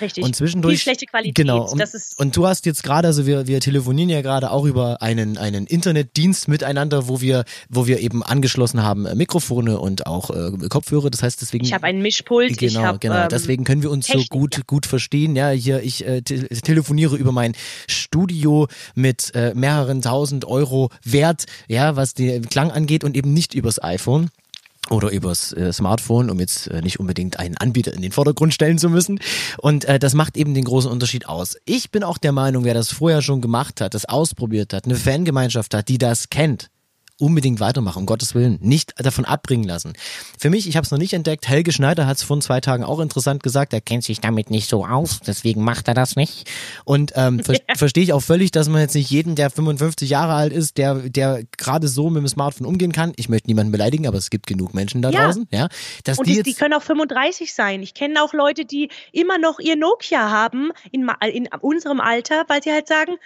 Richtig. Und zwischendurch. Viel schlechte Qualität. Genau. Und, und du hast jetzt gerade, also wir, wir telefonieren ja gerade auch über einen, einen Internetdienst miteinander, wo wir, wo wir eben angeschlossen haben äh, Mikrofone und auch äh, Kopfhörer. Das heißt, deswegen. Ich habe einen Mischpult. Genau, hab, genau. Ähm, deswegen können wir uns Technik, so gut, ja. gut verstehen. Ja, hier, ich äh, te telefoniere über mein Studio mit äh, mehreren tausend Euro Wert, ja, was den Klang angeht und eben nicht übers iPhone oder übers äh, Smartphone, um jetzt äh, nicht unbedingt einen Anbieter in den Vordergrund stellen zu müssen. Und äh, das macht eben den großen Unterschied aus. Ich bin auch der Meinung, wer das vorher schon gemacht hat, das ausprobiert hat, eine Fangemeinschaft hat, die das kennt, unbedingt weitermachen, um Gottes Willen. Nicht davon abbringen lassen. Für mich, ich habe es noch nicht entdeckt, Helge Schneider hat es vor zwei Tagen auch interessant gesagt, er kennt sich damit nicht so aus, deswegen macht er das nicht. Und ähm, ver (laughs) verstehe ich auch völlig, dass man jetzt nicht jeden, der 55 Jahre alt ist, der, der gerade so mit dem Smartphone umgehen kann. Ich möchte niemanden beleidigen, aber es gibt genug Menschen da ja. draußen. Ja, dass Und die, die, die können auch 35 sein. Ich kenne auch Leute, die immer noch ihr Nokia haben in, in unserem Alter, weil sie halt sagen,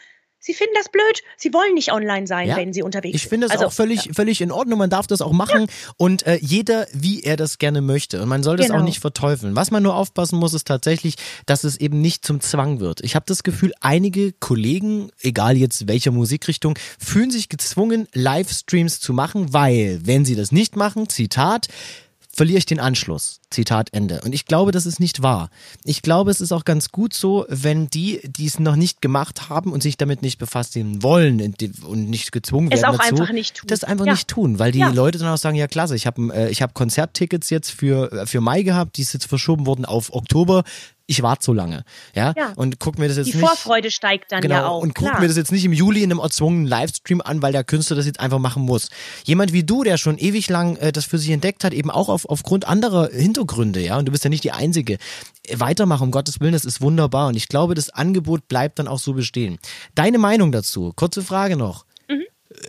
Sie finden das blöd. Sie wollen nicht online sein, ja. wenn sie unterwegs sind. Ich finde es also, auch völlig, ja. völlig in Ordnung. Man darf das auch machen ja. und äh, jeder, wie er das gerne möchte. Und man soll das genau. auch nicht verteufeln. Was man nur aufpassen muss, ist tatsächlich, dass es eben nicht zum Zwang wird. Ich habe das Gefühl, einige Kollegen, egal jetzt welcher Musikrichtung, fühlen sich gezwungen, Livestreams zu machen, weil, wenn sie das nicht machen, Zitat, verliere ich den Anschluss. Zitat Ende. Und ich glaube, das ist nicht wahr. Ich glaube, es ist auch ganz gut so, wenn die, die es noch nicht gemacht haben und sich damit nicht befassen wollen und nicht gezwungen werden, es auch dazu, einfach nicht tun. das einfach ja. nicht tun, weil die ja. Leute dann auch sagen, ja klasse, ich habe äh, ich hab Konzerttickets jetzt für, äh, für Mai gehabt, die ist jetzt verschoben worden auf Oktober ich warte so lange. Ja? ja. Und guck mir das jetzt Die nicht. Die Vorfreude steigt dann genau, ja auch. Und guck klar. mir das jetzt nicht im Juli in einem erzwungenen Livestream an, weil der Künstler das jetzt einfach machen muss. Jemand wie du, der schon ewig lang äh, das für sich entdeckt hat, eben auch auf, aufgrund anderer Hintergründe, ja, und du bist ja nicht die Einzige. Weitermachen, um Gottes Willen, das ist wunderbar. Und ich glaube, das Angebot bleibt dann auch so bestehen. Deine Meinung dazu? Kurze Frage noch. Mhm.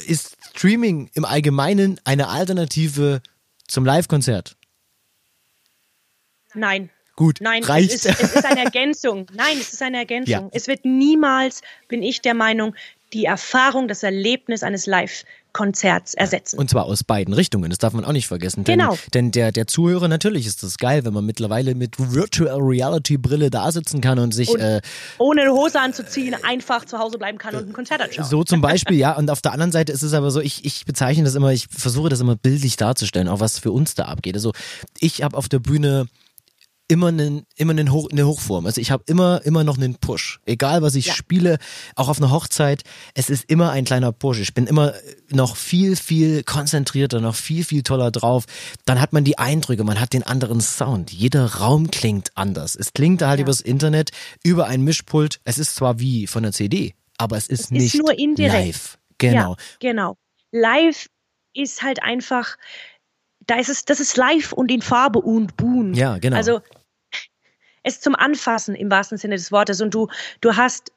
Ist Streaming im Allgemeinen eine Alternative zum Live-Konzert? Nein. Gut, Nein, reicht. Es, ist, es ist eine Ergänzung. (laughs) Nein, es ist eine Ergänzung. Ja. Es wird niemals, bin ich der Meinung, die Erfahrung, das Erlebnis eines Live-Konzerts ersetzen. Und zwar aus beiden Richtungen, das darf man auch nicht vergessen. Denn, genau. Denn der, der Zuhörer, natürlich ist das geil, wenn man mittlerweile mit Virtual Reality Brille da sitzen kann und sich. Und äh, ohne eine Hose anzuziehen, einfach zu Hause bleiben kann und ein Konzert anschauen. So zum (laughs) Beispiel, ja. Und auf der anderen Seite ist es aber so, ich, ich bezeichne das immer, ich versuche das immer bildlich darzustellen, auch was für uns da abgeht. Also ich habe auf der Bühne immer einen, immer einen Hoch, eine Hochform. Also ich habe immer, immer noch einen Push. Egal was ich ja. spiele, auch auf einer Hochzeit, es ist immer ein kleiner Push. Ich bin immer noch viel, viel konzentrierter, noch viel, viel toller drauf. Dann hat man die Eindrücke, man hat den anderen Sound. Jeder Raum klingt anders. Es klingt halt ja. übers Internet, über ein Mischpult. Es ist zwar wie von der CD, aber es ist es nicht ist nur indirekt. live. Genau. Ja, genau. Live ist halt einfach, da ist es, das ist live und in Farbe und Boon. Ja, genau. Also es zum Anfassen im wahrsten Sinne des Wortes. Und du, du hast,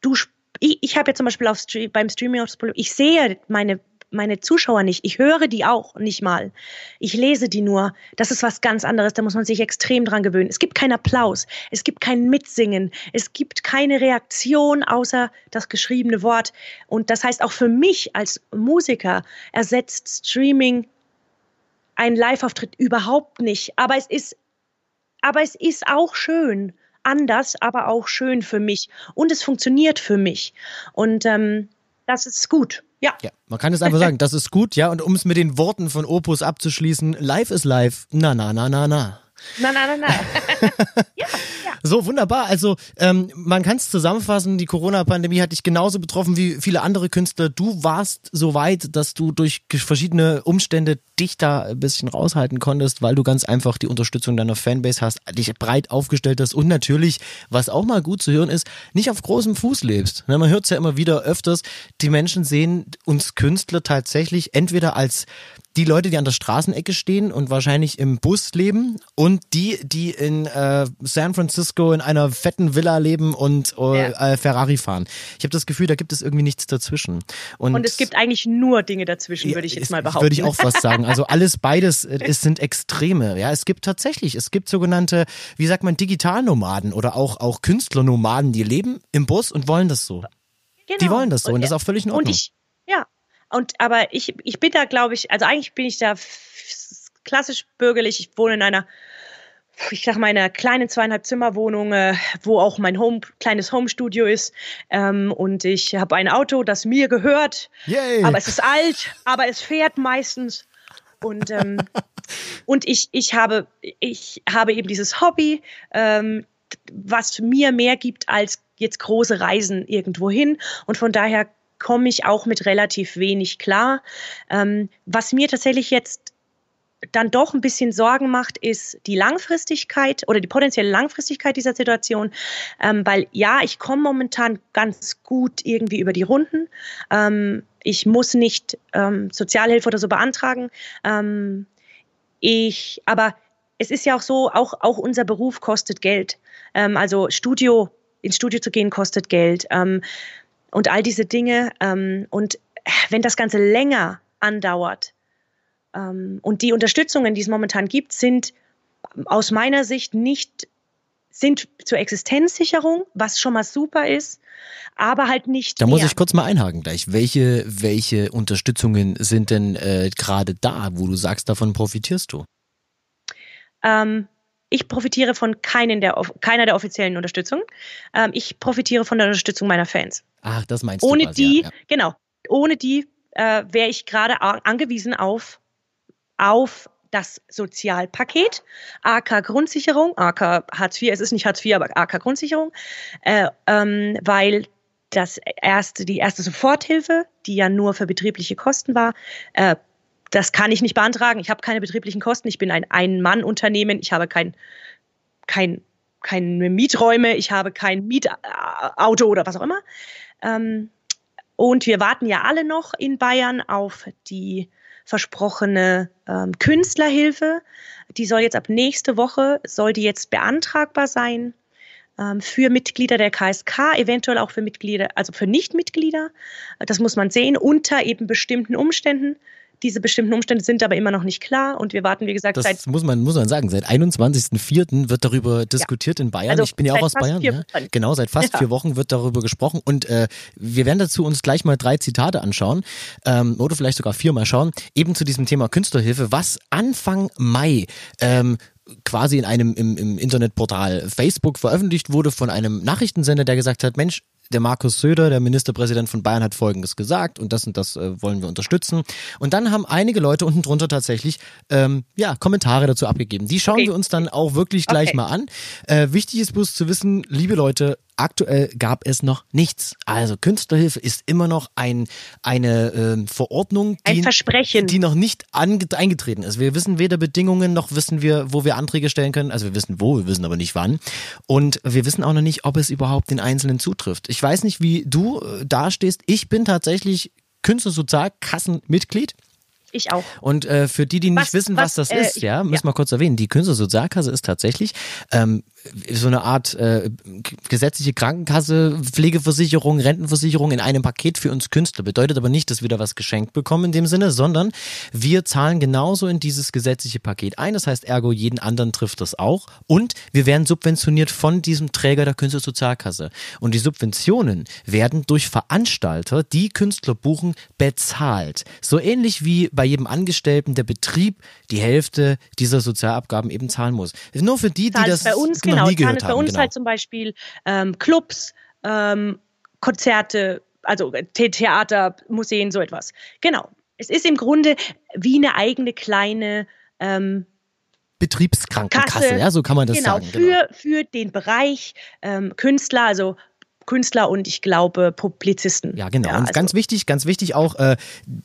du, ich, ich habe ja zum Beispiel auf beim Streaming das Problem, ich sehe meine meine Zuschauer nicht. Ich höre die auch nicht mal. Ich lese die nur. Das ist was ganz anderes. Da muss man sich extrem dran gewöhnen. Es gibt keinen Applaus. Es gibt kein Mitsingen. Es gibt keine Reaktion außer das geschriebene Wort. Und das heißt, auch für mich als Musiker ersetzt Streaming ein Live-Auftritt überhaupt nicht. Aber es ist, aber es ist auch schön. Anders, aber auch schön für mich. Und es funktioniert für mich. Und ähm, das ist gut. Ja. ja. Man kann es einfach sagen, das ist gut, ja. Und um es mit den Worten von Opus abzuschließen, live ist live. Na, na, na, na, na. Na, na, na, na. (laughs) ja, ja. So, wunderbar. Also, ähm, man kann es zusammenfassen, die Corona-Pandemie hat dich genauso betroffen wie viele andere Künstler. Du warst so weit, dass du durch verschiedene Umstände dich da ein bisschen raushalten konntest, weil du ganz einfach die Unterstützung deiner Fanbase hast, dich breit aufgestellt hast und natürlich, was auch mal gut zu hören ist, nicht auf großem Fuß lebst. Ne, man hört es ja immer wieder öfters, die Menschen sehen uns Künstler tatsächlich entweder als die Leute, die an der Straßenecke stehen und wahrscheinlich im Bus leben und die, die in äh, San Francisco in einer fetten Villa leben und äh, ja. äh, Ferrari fahren. Ich habe das Gefühl, da gibt es irgendwie nichts dazwischen. Und, und es gibt eigentlich nur Dinge dazwischen, würde ich jetzt mal behaupten. Würde ich auch fast sagen. Also (laughs) alles beides, äh, es sind Extreme. Ja, es gibt tatsächlich, es gibt sogenannte, wie sagt man, Digitalnomaden oder auch, auch Künstlernomaden, die leben im Bus und wollen das so. Genau. Die wollen das so und, und das ist auch völlig in Ordnung. Und ich, ja, und aber ich, ich bin da, glaube ich, also eigentlich bin ich da klassisch bürgerlich. Ich wohne in einer, ich sag mal, einer kleinen zweieinhalb Zimmerwohnung, äh, wo auch mein Home, kleines Homestudio ist. Ähm, und ich habe ein Auto, das mir gehört. Yay. Aber es ist alt, aber es fährt meistens. Und, ähm, (laughs) und ich, ich, habe, ich habe eben dieses Hobby, ähm, was mir mehr gibt als jetzt große Reisen irgendwo hin. Und von daher komme ich auch mit relativ wenig klar. Ähm, was mir tatsächlich jetzt dann doch ein bisschen Sorgen macht, ist die Langfristigkeit oder die potenzielle Langfristigkeit dieser Situation, ähm, weil ja, ich komme momentan ganz gut irgendwie über die Runden. Ähm, ich muss nicht ähm, Sozialhilfe oder so beantragen. Ähm, ich, aber es ist ja auch so, auch, auch unser Beruf kostet Geld. Ähm, also Studio, ins Studio zu gehen kostet Geld. Ähm, und all diese Dinge. Und wenn das Ganze länger andauert und die Unterstützungen, die es momentan gibt, sind aus meiner Sicht nicht sind zur Existenzsicherung, was schon mal super ist, aber halt nicht. Da mehr. muss ich kurz mal einhaken gleich. Welche, welche Unterstützungen sind denn äh, gerade da, wo du sagst, davon profitierst du? Ähm, ich profitiere von keinen der, keiner der offiziellen Unterstützung. Ähm, ich profitiere von der Unterstützung meiner Fans. Ach, das meinst ohne du. Ohne die, ja, ja. genau, ohne die äh, wäre ich gerade angewiesen auf, auf das Sozialpaket, AK Grundsicherung, AK Hartz IV, es ist nicht Hartz IV, aber AK Grundsicherung, äh, ähm, weil das erste, die erste Soforthilfe, die ja nur für betriebliche Kosten war, äh, das kann ich nicht beantragen. Ich habe keine betrieblichen Kosten. Ich bin ein Ein-Mann-Unternehmen. Ich habe kein, kein, keine Mieträume. Ich habe kein Mietauto oder was auch immer. Ähm, und wir warten ja alle noch in Bayern auf die versprochene ähm, Künstlerhilfe. Die soll jetzt ab nächste Woche, soll die jetzt beantragbar sein ähm, für Mitglieder der KSK, eventuell auch für Mitglieder, also für Nichtmitglieder. Das muss man sehen, unter eben bestimmten Umständen. Diese bestimmten Umstände sind aber immer noch nicht klar und wir warten, wie gesagt, das seit. muss man, muss man sagen, seit 21.04. wird darüber diskutiert ja. in Bayern. Also ich bin ja auch aus Bayern. Ne? Genau, seit fast ja. vier Wochen wird darüber gesprochen und äh, wir werden dazu uns gleich mal drei Zitate anschauen ähm, oder vielleicht sogar vier mal schauen, eben zu diesem Thema Künstlerhilfe, was Anfang Mai ähm, quasi in einem im, im Internetportal Facebook veröffentlicht wurde von einem Nachrichtensender, der gesagt hat, Mensch, der Markus Söder, der Ministerpräsident von Bayern, hat Folgendes gesagt und das und das äh, wollen wir unterstützen. Und dann haben einige Leute unten drunter tatsächlich ähm, ja Kommentare dazu abgegeben. Die schauen okay. wir uns dann auch wirklich gleich okay. mal an. Äh, wichtig ist bloß zu wissen, liebe Leute, Aktuell gab es noch nichts. Also Künstlerhilfe ist immer noch ein, eine äh, Verordnung, die, ein Versprechen. die noch nicht eingetreten ist. Wir wissen weder Bedingungen noch wissen wir, wo wir Anträge stellen können. Also wir wissen wo, wir wissen aber nicht wann. Und wir wissen auch noch nicht, ob es überhaupt den Einzelnen zutrifft. Ich weiß nicht, wie du äh, dastehst. Ich bin tatsächlich Künstlersozialkassenmitglied. Ich auch. Und äh, für die, die nicht was, wissen, was, was das äh, ist, ja, müssen wir ja. kurz erwähnen. Die Künstlersozialkasse ist tatsächlich ähm, so eine Art äh, gesetzliche Krankenkasse, Pflegeversicherung, Rentenversicherung in einem Paket für uns Künstler. Bedeutet aber nicht, dass wir da was geschenkt bekommen in dem Sinne, sondern wir zahlen genauso in dieses gesetzliche Paket ein. Das heißt, ergo jeden anderen trifft das auch. Und wir werden subventioniert von diesem Träger der Künstlersozialkasse. Und die Subventionen werden durch Veranstalter, die Künstler buchen, bezahlt. So ähnlich wie bei jedem Angestellten der Betrieb die Hälfte dieser Sozialabgaben eben zahlen muss. Nur für die, die das bei uns genau, nie gehört haben. Bei uns genau. halt zum Beispiel ähm, Clubs, ähm, Konzerte, also Theater, Museen, so etwas. Genau. Es ist im Grunde wie eine eigene kleine ähm, Betriebskrankenkasse, Kasse, ja, so kann man das genau, sagen. Genau, für, für den Bereich ähm, Künstler, also Künstler und ich glaube Publizisten. Ja, genau. Ja, und also. ganz wichtig, ganz wichtig auch, äh,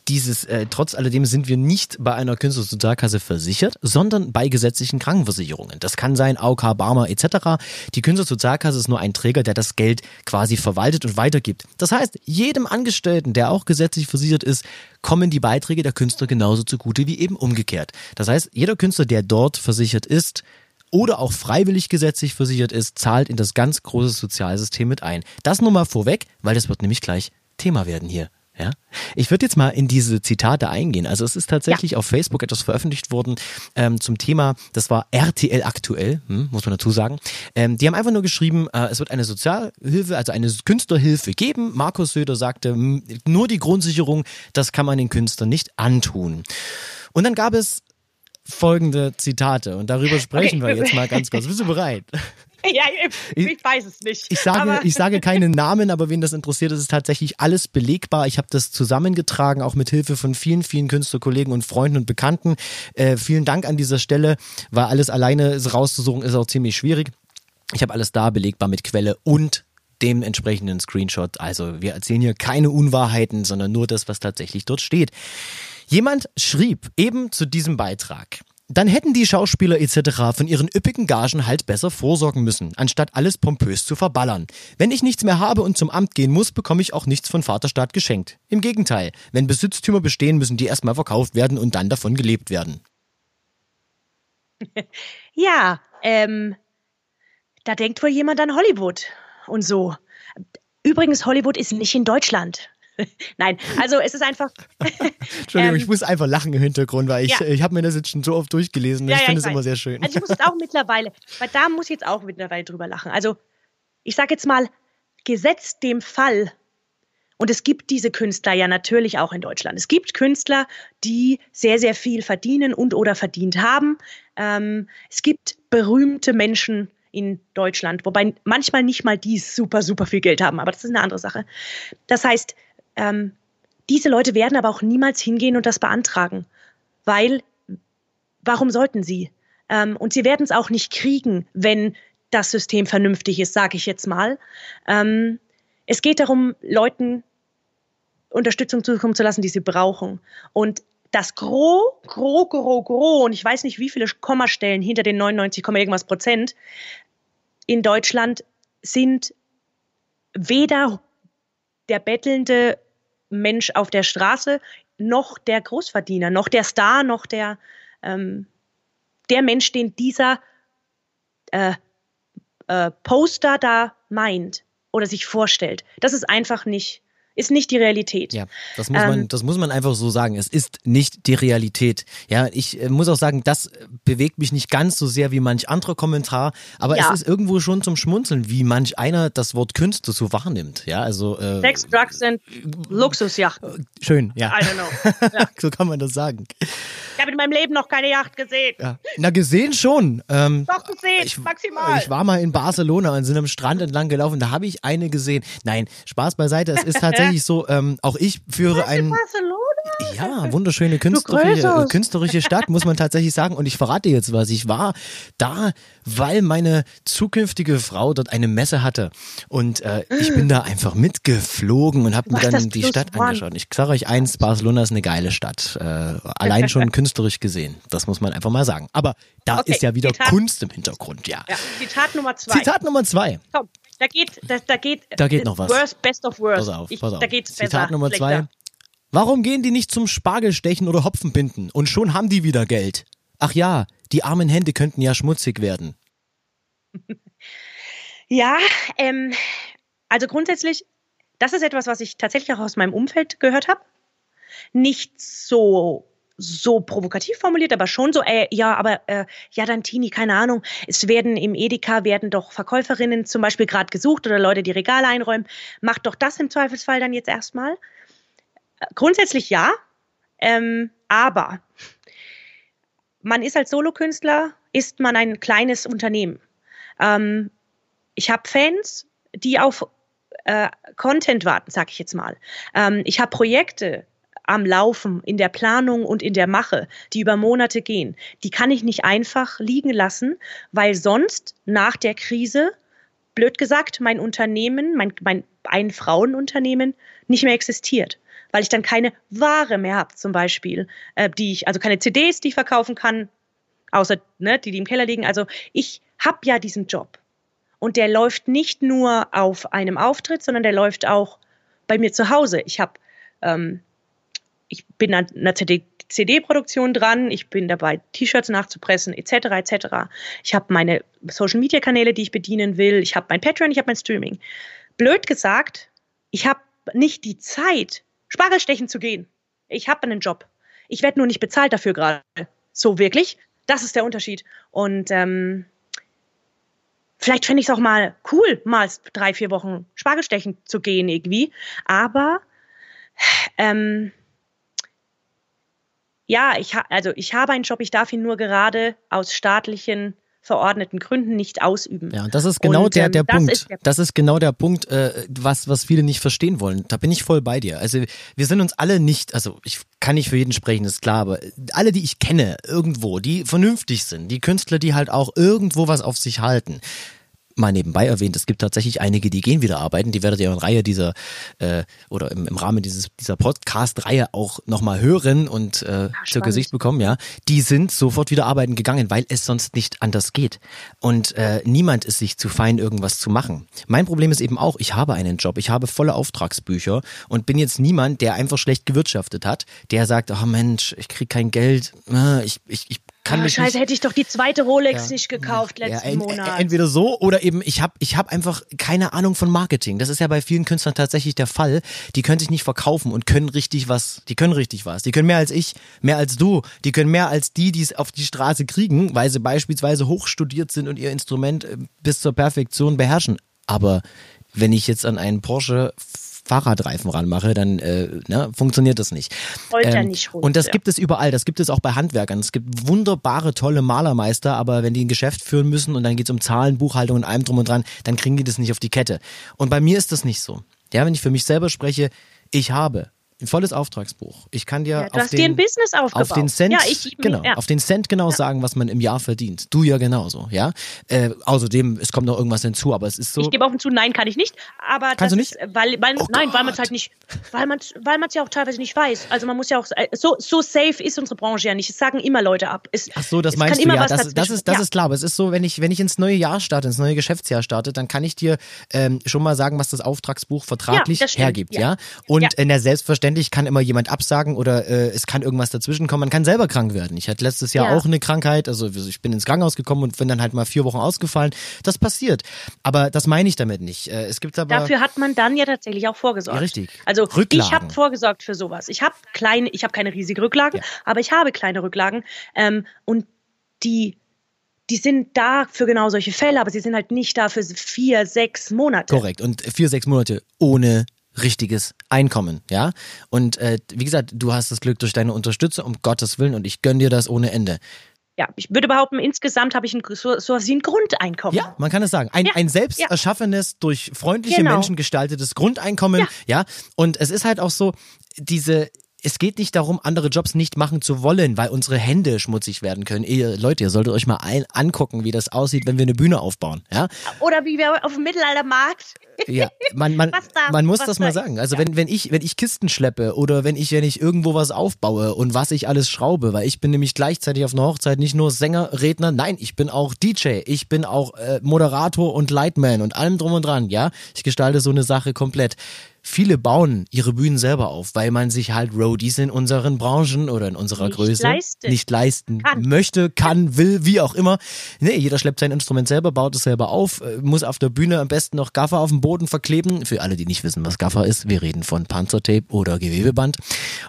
dieses, äh, trotz alledem sind wir nicht bei einer Künstlersozialkasse versichert, sondern bei gesetzlichen Krankenversicherungen. Das kann sein AOK, Barmer etc. Die Künstlersozialkasse ist nur ein Träger, der das Geld quasi verwaltet und weitergibt. Das heißt, jedem Angestellten, der auch gesetzlich versichert ist, kommen die Beiträge der Künstler genauso zugute wie eben umgekehrt. Das heißt, jeder Künstler, der dort versichert ist, oder auch freiwillig gesetzlich versichert ist, zahlt in das ganz große Sozialsystem mit ein. Das nur mal vorweg, weil das wird nämlich gleich Thema werden hier. Ja, ich würde jetzt mal in diese Zitate eingehen. Also es ist tatsächlich ja. auf Facebook etwas veröffentlicht worden ähm, zum Thema, das war RTL aktuell, hm, muss man dazu sagen. Ähm, die haben einfach nur geschrieben, äh, es wird eine Sozialhilfe, also eine Künstlerhilfe geben. Markus Söder sagte, nur die Grundsicherung, das kann man den Künstlern nicht antun. Und dann gab es folgende Zitate und darüber sprechen okay. wir jetzt mal (laughs) ganz kurz. Bist du bereit? Ja, ich, ich weiß es nicht. Ich sage, ich sage keine (laughs) Namen, aber wen das interessiert, ist es tatsächlich alles belegbar. Ich habe das zusammengetragen, auch mit Hilfe von vielen, vielen Künstlerkollegen und Freunden und Bekannten. Äh, vielen Dank an dieser Stelle, weil alles alleine rauszusuchen ist auch ziemlich schwierig. Ich habe alles da belegbar mit Quelle und dem entsprechenden Screenshot. Also wir erzählen hier keine Unwahrheiten, sondern nur das, was tatsächlich dort steht. Jemand schrieb eben zu diesem Beitrag. Dann hätten die Schauspieler etc. von ihren üppigen Gagen halt besser vorsorgen müssen, anstatt alles pompös zu verballern. Wenn ich nichts mehr habe und zum Amt gehen muss, bekomme ich auch nichts von Vaterstaat geschenkt. Im Gegenteil, wenn Besitztümer bestehen, müssen die erstmal verkauft werden und dann davon gelebt werden. (laughs) Ja, ähm, da denkt wohl jemand an Hollywood und so. Übrigens, Hollywood ist nicht in Deutschland. (laughs) Nein, also es ist einfach. (laughs) Entschuldigung, ähm, ich muss einfach lachen im Hintergrund, weil ich, ja. ich habe mir das jetzt schon so oft durchgelesen. Ja, ich ja, finde es immer sehr schön. Also ich muss jetzt auch mittlerweile, weil da muss ich jetzt auch mittlerweile drüber lachen. Also ich sage jetzt mal, gesetzt dem Fall, und es gibt diese Künstler ja natürlich auch in Deutschland. Es gibt Künstler, die sehr, sehr viel verdienen und oder verdient haben. Ähm, es gibt berühmte Menschen in Deutschland, wobei manchmal nicht mal die super, super viel Geld haben, aber das ist eine andere Sache. Das heißt, ähm, diese Leute werden aber auch niemals hingehen und das beantragen, weil warum sollten sie? Ähm, und sie werden es auch nicht kriegen, wenn das System vernünftig ist, sage ich jetzt mal. Ähm, es geht darum, Leuten Unterstützung zukommen zu lassen, die sie brauchen. Und das Gros, Gros, Gros, Gros, und ich weiß nicht, wie viele Kommastellen hinter den 99, irgendwas Prozent in Deutschland sind weder der bettelnde Mensch auf der Straße noch der Großverdiener, noch der Star, noch der, ähm, der Mensch, den dieser äh, äh, Poster da meint oder sich vorstellt. Das ist einfach nicht ist nicht die Realität. Ja, das muss man, ähm, das muss man einfach so sagen. Es ist nicht die Realität. Ja, ich äh, muss auch sagen, das bewegt mich nicht ganz so sehr wie manch anderer Kommentar, aber ja. es ist irgendwo schon zum Schmunzeln, wie manch einer das Wort Künste so wahrnimmt. Ja, also äh, Sex, Drugs und Luxusjachten. Schön, ja. I don't know. (laughs) Ja. so kann man das sagen. Ich habe in meinem Leben noch keine Yacht gesehen. Ja. Na, gesehen schon. Ähm, Doch gesehen, ich, maximal. Ich war mal in Barcelona und sind am Strand entlang gelaufen, da habe ich eine gesehen. Nein, Spaß beiseite, es ist tatsächlich (laughs) so, ähm, auch ich führe einen. Barcelona? Ja, wunderschöne künstlerische, künstlerische Stadt, muss man tatsächlich sagen. Und ich verrate jetzt was. Ich war da, weil meine zukünftige Frau dort eine Messe hatte. Und äh, ich bin da einfach mitgeflogen und habe mir dann die Stadt one. angeschaut. Ich sage euch eins, Barcelona ist eine geile Stadt. Äh, allein schon (laughs) künstlerisch gesehen. Das muss man einfach mal sagen. Aber da okay, ist ja wieder Zitat. Kunst im Hintergrund, ja. ja. Zitat Nummer zwei. Zitat Nummer zwei. Komm, da geht, da, da geht, da geht noch was. Worst, best of worst. Pass auf, pass auf. Da geht's Zitat besser, Nummer zwei. Warum gehen die nicht zum Spargelstechen oder Hopfenbinden? Und schon haben die wieder Geld. Ach ja, die armen Hände könnten ja schmutzig werden. (laughs) Ja, ähm, also grundsätzlich, das ist etwas, was ich tatsächlich auch aus meinem Umfeld gehört habe. Nicht so so provokativ formuliert, aber schon so, äh, ja, aber äh, ja, dann Tini, keine Ahnung, es werden im Edeka werden doch Verkäuferinnen zum Beispiel gerade gesucht oder Leute, die Regale einräumen. Macht doch das im Zweifelsfall dann jetzt erstmal. Grundsätzlich ja, ähm, aber man ist als Solokünstler, ist man ein kleines Unternehmen. Ähm, ich habe Fans, die auf äh, Content warten, sag ich jetzt mal. Ähm, ich habe Projekte am Laufen, in der Planung und in der Mache, die über Monate gehen. Die kann ich nicht einfach liegen lassen, weil sonst nach der Krise, blöd gesagt, mein Unternehmen, mein, mein Ein-Frauen-Unternehmen nicht mehr existiert weil ich dann keine Ware mehr habe, zum Beispiel, äh, die ich, also keine CDs, die ich verkaufen kann, außer ne, die, die im Keller liegen. Also ich habe ja diesen Job. Und der läuft nicht nur auf einem Auftritt, sondern der läuft auch bei mir zu Hause. Ich habe, ähm, ich bin an einer CD, CD-Produktion dran, ich bin dabei, T-Shirts nachzupressen, etc., etc. Ich habe meine Social-Media-Kanäle, die ich bedienen will. Ich habe mein Patreon, ich habe mein Streaming. Blöd gesagt, ich habe nicht die Zeit, Spargelstechen zu gehen. Ich habe einen Job. Ich werde nur nicht bezahlt dafür gerade. So wirklich. Das ist der Unterschied. Und ähm, vielleicht fände ich es auch mal cool, mal drei, vier Wochen Spargelstechen zu gehen irgendwie. Aber ähm, ja, ich, ha also ich habe einen Job, ich darf ihn nur gerade aus staatlichen verordneten Gründen nicht ausüben. Ja, und das ist genau und, der, der ähm, Punkt. Ist der das ist genau der Punkt, äh, was, was viele nicht verstehen wollen. Da bin ich voll bei dir. Also wir sind uns alle nicht, also ich kann nicht für jeden sprechen, ist klar, aber alle, die ich kenne, irgendwo, die vernünftig sind, die Künstler, die halt auch irgendwo was auf sich halten, mal nebenbei erwähnt, es gibt tatsächlich einige, die gehen wieder arbeiten. Die werdet ihr in Reihe dieser äh, oder im, im Rahmen dieses dieser Podcast-Reihe auch nochmal hören und äh, Ach, zur Gesicht bekommen, ja. Die sind sofort wieder arbeiten gegangen, weil es sonst nicht anders geht. Und äh, niemand ist sich zu fein, irgendwas zu machen. Mein Problem ist eben auch, ich habe einen Job, ich habe volle Auftragsbücher und bin jetzt niemand, der einfach schlecht gewirtschaftet hat, der sagt, oh Mensch, ich krieg kein Geld, ah, ich, ich, ich kann oh, mich Scheiße, nicht, hätte ich doch die zweite Rolex Ja. nicht gekauft letzten en- Monat. Entweder so oder eben ich habe ich hab einfach keine Ahnung von Marketing. Das ist ja bei vielen Künstlern tatsächlich der Fall. Die können sich nicht verkaufen und können richtig was. Die können richtig was. Die können mehr als ich, mehr als du. Die können mehr als die, die es auf die Straße kriegen, weil sie beispielsweise hochstudiert sind und ihr Instrument äh, bis zur Perfektion beherrschen. Aber wenn ich jetzt an einen Porsche Fahrradreifen ranmache, dann äh, ne, funktioniert das nicht. Rollt er nicht rund, und das ja. gibt es überall, das gibt es auch bei Handwerkern. Es gibt wunderbare, tolle Malermeister, aber wenn die ein Geschäft führen müssen und dann geht es um Zahlen, Buchhaltung und allem drum und dran, dann kriegen die das nicht auf die Kette. Und bei mir ist das nicht so. Ja, wenn ich für mich selber spreche, ich habe ein volles Auftragsbuch. Ich kann dir Ja, auf, den, dir auf den Cent, Ja, ich- genau, ja. auf den Cent genau sagen, was man im Jahr verdient. Du ja genauso, ja. Äh, außerdem, es kommt noch irgendwas hinzu, aber es ist so. Ich gebe offen zu, nein, kann ich nicht. Aber Kannst du nicht? Ist, weil, weil, Oh nein, weil man Gott. es halt nicht, weil man weil man es ja auch teilweise nicht weiß. Also man muss ja auch so so safe ist unsere Branche ja nicht. Es sagen immer Leute ab. Es, Ach so, das meinst du ja. Das, das ist, das ist klar. Aber es ist so, wenn ich, wenn ich ins neue Jahr starte, ins neue Geschäftsjahr starte, dann kann ich dir ähm, schon mal sagen, was das Auftragsbuch vertraglich das hergibt, ja. Und in der selbstverständlich kann immer jemand absagen oder äh, es kann irgendwas dazwischen kommen. Man kann selber krank werden. Ich hatte letztes Jahr Ja. auch eine Krankheit, also ich bin ins Krankenhaus gekommen und bin dann halt mal vier Wochen ausgefallen. Das passiert. Aber das meine ich damit nicht. Äh, es gibt aber Dafür hat man dann ja tatsächlich auch vorgesorgt. Ja, richtig. Also Rücklagen. ich habe vorgesorgt für sowas. Ich habe kleine, ich habe keine riesige Rücklagen, Ja. aber ich habe kleine Rücklagen ähm, und die die sind da für genau solche Fälle, aber sie sind halt nicht da für vier, sechs Monate. Korrekt. Und vier, sechs Monate ohne richtiges Einkommen, ja. Und äh, wie gesagt, du hast das Glück durch deine Unterstützer, um Gottes Willen, und ich gönn dir das ohne Ende. Ja, ich würde behaupten, insgesamt habe ich ein, so, so wie ein Grundeinkommen. Ja, man kann es sagen. Ein, Ja, ein selbst ja. erschaffenes, durch freundliche Genau. Menschen gestaltetes Grundeinkommen, ja. Ja. Und es ist halt auch so, diese, es geht nicht darum, andere Jobs nicht machen zu wollen, weil unsere Hände schmutzig werden können. Ihr, Leute, ihr solltet euch mal ein, angucken, wie das aussieht, wenn wir eine Bühne aufbauen, ja. Oder wie wir auf dem Mittelaltermarkt. Ja, man, man, da- man muss das da mal ist, sagen. Also ja. wenn, wenn ich, wenn ich Kisten schleppe oder wenn ich, wenn ich irgendwo was aufbaue und was ich alles schraube, weil ich bin nämlich gleichzeitig auf einer Hochzeit nicht nur Sänger, Redner, nein, ich bin auch DJ, ich bin auch äh, Moderator und Lightman und allem drum und dran, ja. Ich gestalte so eine Sache komplett. Viele bauen ihre Bühnen selber auf, weil man sich halt Roadies in unseren Branchen oder in unserer Nicht Größe leisten nicht leisten kann. möchte, kann, will, wie auch immer. Nee, jeder schleppt sein Instrument selber, baut es selber auf, äh, muss auf der Bühne am besten noch Gaffer auf dem Boden verkleben. Für alle, die nicht wissen, was Gaffer ist, wir reden von Panzertape oder Gewebeband.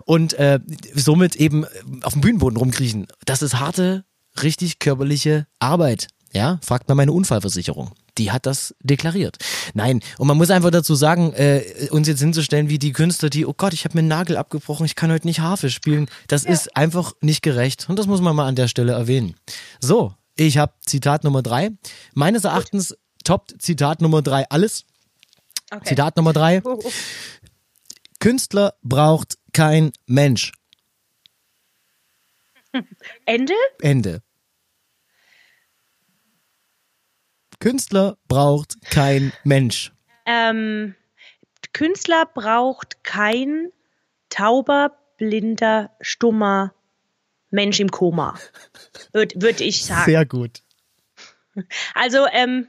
Und äh, somit eben auf dem Bühnenboden rumkriechen. Das ist harte, richtig körperliche Arbeit. Ja, fragt mal meine Unfallversicherung. Die hat das deklariert. Nein, und man muss einfach dazu sagen, äh, uns jetzt hinzustellen wie die Künstler, die, oh Gott, ich habe mir einen Nagel abgebrochen, ich kann heute nicht Harfe spielen. Das ist einfach nicht gerecht. Und das muss man mal an der Stelle erwähnen. So, ich habe Zitat Nummer drei. Meines Erachtens toppt Zitat Nummer drei alles. Okay. Zitat Nummer drei. Oh, oh. Künstler braucht kein Mensch. Ende? Ende. Künstler braucht kein Mensch. Ähm, Künstler braucht kein tauber, blinder, stummer Mensch im Koma. Würde würd ich sagen. Sehr gut. Also, ähm,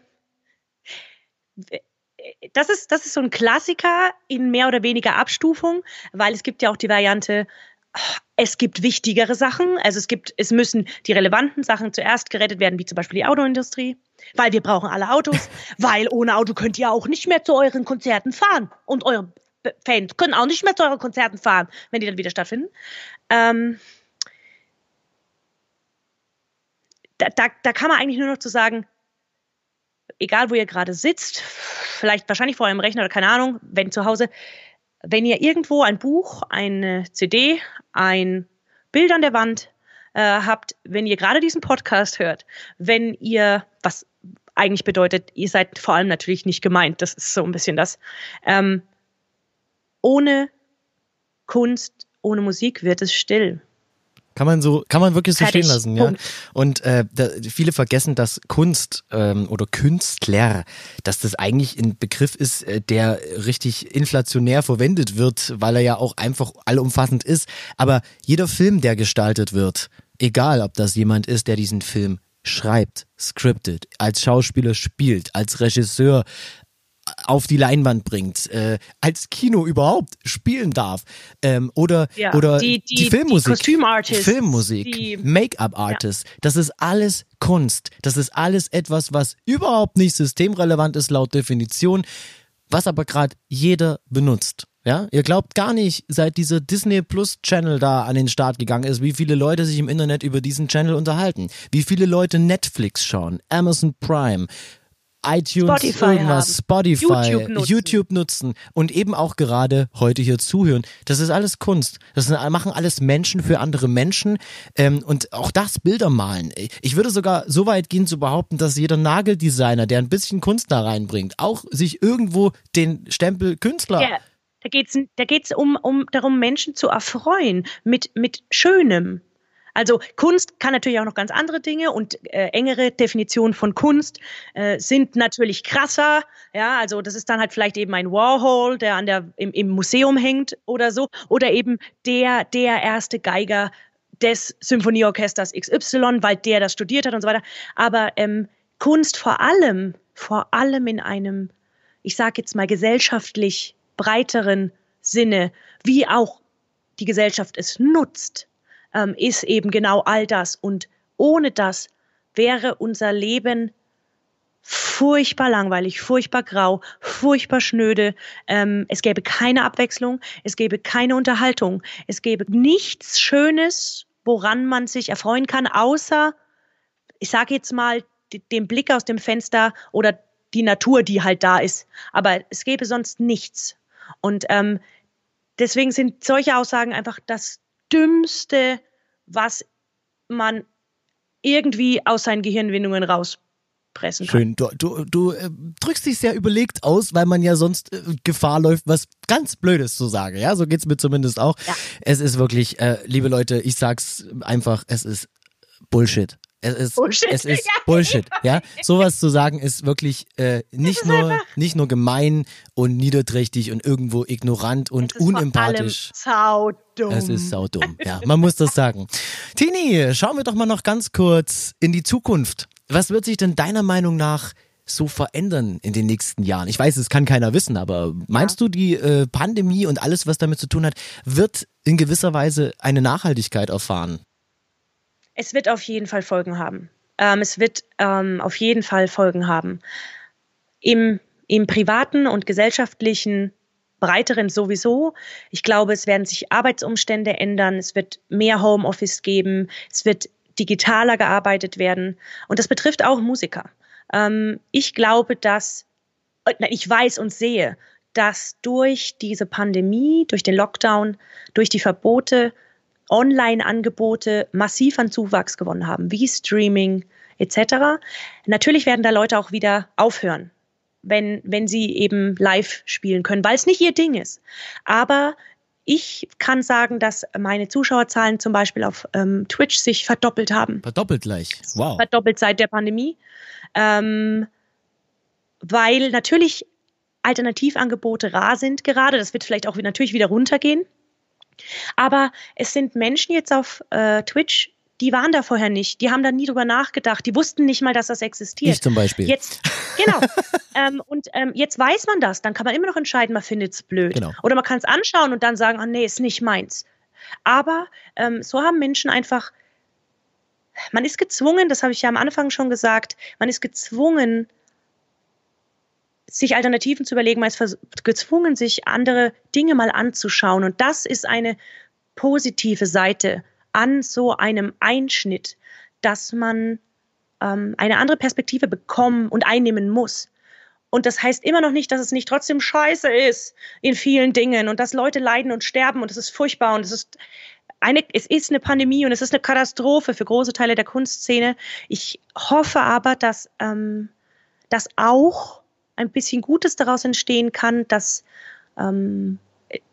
das ist, das ist so ein Klassiker in mehr oder weniger Abstufung, weil es gibt ja auch die Variante, es gibt wichtigere Sachen. Also es gibt, es müssen die relevanten Sachen zuerst gerettet werden, wie zum Beispiel die Autoindustrie, weil wir brauchen alle Autos, (laughs) weil ohne Auto könnt ihr auch nicht mehr zu euren Konzerten fahren und eure Fans können auch nicht mehr zu euren Konzerten fahren, wenn die dann wieder stattfinden. Ähm, da, da, da kann man eigentlich nur noch zu sagen, egal wo ihr gerade sitzt, vielleicht wahrscheinlich vor eurem Rechner oder keine Ahnung, wenn zu Hause, wenn ihr irgendwo ein Buch, eine CD, ein Bild an der Wand äh, habt, wenn ihr gerade diesen Podcast hört, wenn ihr, was eigentlich bedeutet, ihr seid vor allem natürlich nicht gemeint, das ist so ein bisschen das, ähm, ohne Kunst, ohne Musik wird es still. Kann man so, kann man wirklich so Fertig. stehen lassen, ja. Punkt. Und äh, da, viele vergessen, dass Kunst ähm, oder Künstler, dass das eigentlich ein Begriff ist, äh, der richtig inflationär verwendet wird, weil er ja auch einfach allumfassend ist. Aber jeder Film, der gestaltet wird, egal ob das jemand ist, der diesen Film schreibt, scriptet, als Schauspieler spielt, als Regisseur auf die Leinwand bringt, äh, als Kino überhaupt spielen darf ähm, oder Ja, oder die- die, die- Filmmusik, die Filmmusik, die- Make-up-Artists, das ist alles Kunst, das ist alles etwas, was überhaupt nicht systemrelevant ist laut Definition, was aber gerade jeder benutzt. Ja, ihr glaubt gar nicht, seit dieser Disney Plus Channel da an den Start gegangen ist, wie viele Leute sich im Internet über diesen Channel unterhalten, wie viele Leute Netflix schauen, Amazon Prime, iTunes, Spotify irgendwas, haben, Spotify, YouTube nutzen. YouTube nutzen und eben auch gerade heute hier zuhören. Das ist alles Kunst. Das sind, machen alles Menschen für andere Menschen ähm, und auch das Bilder malen. Ich würde sogar so weit gehen zu behaupten, dass jeder Nageldesigner, der ein bisschen Kunst da reinbringt, auch sich irgendwo den Stempel Künstler Ja, da geht es da geht's um, um darum, Menschen zu erfreuen mit, mit Schönem. Also Kunst kann natürlich auch noch ganz andere Dinge und äh, engere Definitionen von Kunst äh, sind natürlich krasser. Ja, also das ist dann halt vielleicht eben ein Warhol, der an der im, im Museum hängt oder so, oder eben der der erste Geiger des Symphonieorchesters XY, weil der das studiert hat und so weiter. Aber ähm, Kunst vor allem, vor allem in einem, ich sage jetzt mal gesellschaftlich breiteren Sinne, wie auch die Gesellschaft es nutzt, ähm, ist eben genau all das. Und ohne das wäre unser Leben furchtbar langweilig, furchtbar grau, furchtbar schnöde. Ähm, es gäbe keine Abwechslung, es gäbe keine Unterhaltung, es gäbe nichts Schönes, woran man sich erfreuen kann, außer, ich sage jetzt mal, den Blick aus dem Fenster oder die Natur, die halt da ist. Aber es gäbe sonst nichts. Und ähm, deswegen sind solche Aussagen einfach das Dümmste, was man irgendwie aus seinen Gehirnwindungen rauspressen kann. Schön. Du, du, du äh, drückst dich sehr überlegt aus, weil man ja sonst äh, Gefahr läuft, was ganz Blödes zu sagen. Ja, so geht's mir zumindest auch. Ja. Es ist wirklich, äh, liebe Leute, ich sag's einfach, es ist Bullshit. Es ist, Bullshit. es ist (laughs) Ja. Bullshit, ja. Sowas zu sagen ist wirklich äh, nicht nur nicht nur gemein und niederträchtig und irgendwo ignorant und Es ist unempathisch. saudumm. Es ist saudumm, ja, man muss das sagen. Tini, schauen wir doch mal noch ganz kurz in die Zukunft. Was wird sich denn deiner Meinung nach so verändern in den nächsten Jahren? Ich weiß, es kann keiner wissen, aber meinst du, die äh, Pandemie und alles, was damit zu tun hat, wird in gewisser Weise eine Nachhaltigkeit erfahren? Es wird auf jeden Fall Folgen haben. Ähm, es wird ähm, auf jeden Fall Folgen haben. Im, Im privaten und gesellschaftlichen breiteren sowieso. Ich glaube, es werden sich Arbeitsumstände ändern. Es wird mehr Homeoffice geben. Es wird digitaler gearbeitet werden. Und das betrifft auch Musiker. Ähm, ich glaube, dass, äh, nein, ich weiß und sehe, dass durch diese Pandemie, durch den Lockdown, durch die Verbote Online-Angebote massiv an Zuwachs gewonnen haben, wie Streaming etc. Natürlich werden da Leute auch wieder aufhören, wenn, wenn sie eben live spielen können, weil es nicht ihr Ding ist. Aber ich kann sagen, dass meine Zuschauerzahlen zum Beispiel auf ähm, Twitch sich verdoppelt haben Verdoppelt gleich. Wow. verdoppelt seit der Pandemie, ähm, weil natürlich Alternativangebote rar sind gerade. Das wird vielleicht auch natürlich wieder runtergehen. Aber es sind Menschen jetzt auf äh, Twitch, die waren da vorher nicht. Die haben da nie drüber nachgedacht. Die wussten nicht mal, dass das existiert. Ich zum Beispiel. Jetzt, genau. (laughs) ähm, und ähm, jetzt weiß man das. Dann kann man immer noch entscheiden, man findet es blöd. Genau. Oder man kann es anschauen und dann sagen, oh nee, ist nicht meins. Aber ähm, so haben Menschen einfach, man ist gezwungen, das habe ich ja am Anfang schon gesagt, man ist gezwungen, sich Alternativen zu überlegen, man ist gezwungen, sich andere Dinge mal anzuschauen. Und das ist eine positive Seite an so einem Einschnitt, dass man ähm, eine andere Perspektive bekommen und einnehmen muss. Und das heißt immer noch nicht, dass es nicht trotzdem scheiße ist in vielen Dingen und dass Leute leiden und sterben und es ist furchtbar und es ist eine, es ist eine Pandemie und es ist eine Katastrophe für große Teile der Kunstszene. Ich hoffe aber, dass, ähm, dass auch ein bisschen Gutes daraus entstehen kann, dass ähm,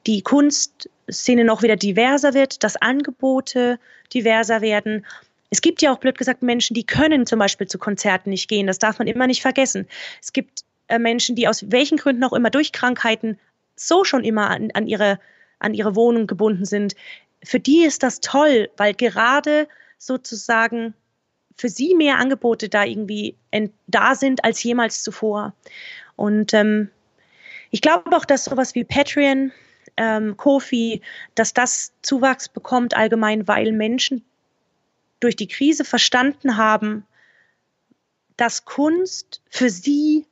die Kunstszene noch wieder diverser wird, dass Angebote diverser werden. Es gibt ja auch blöd gesagt Menschen, die können zum Beispiel zu Konzerten nicht gehen. Das darf man immer nicht vergessen. Es gibt äh, Menschen, die aus welchen Gründen auch immer durch Krankheiten so schon immer an, an, ihre, an ihre Wohnung gebunden sind. Für die ist das toll, weil gerade sozusagen für sie mehr Angebote da irgendwie da sind als jemals zuvor. Und ähm, ich glaube auch, dass sowas wie Patreon, ähm, Kofi, dass das Zuwachs bekommt allgemein, weil Menschen durch die Krise verstanden haben, dass Kunst für sie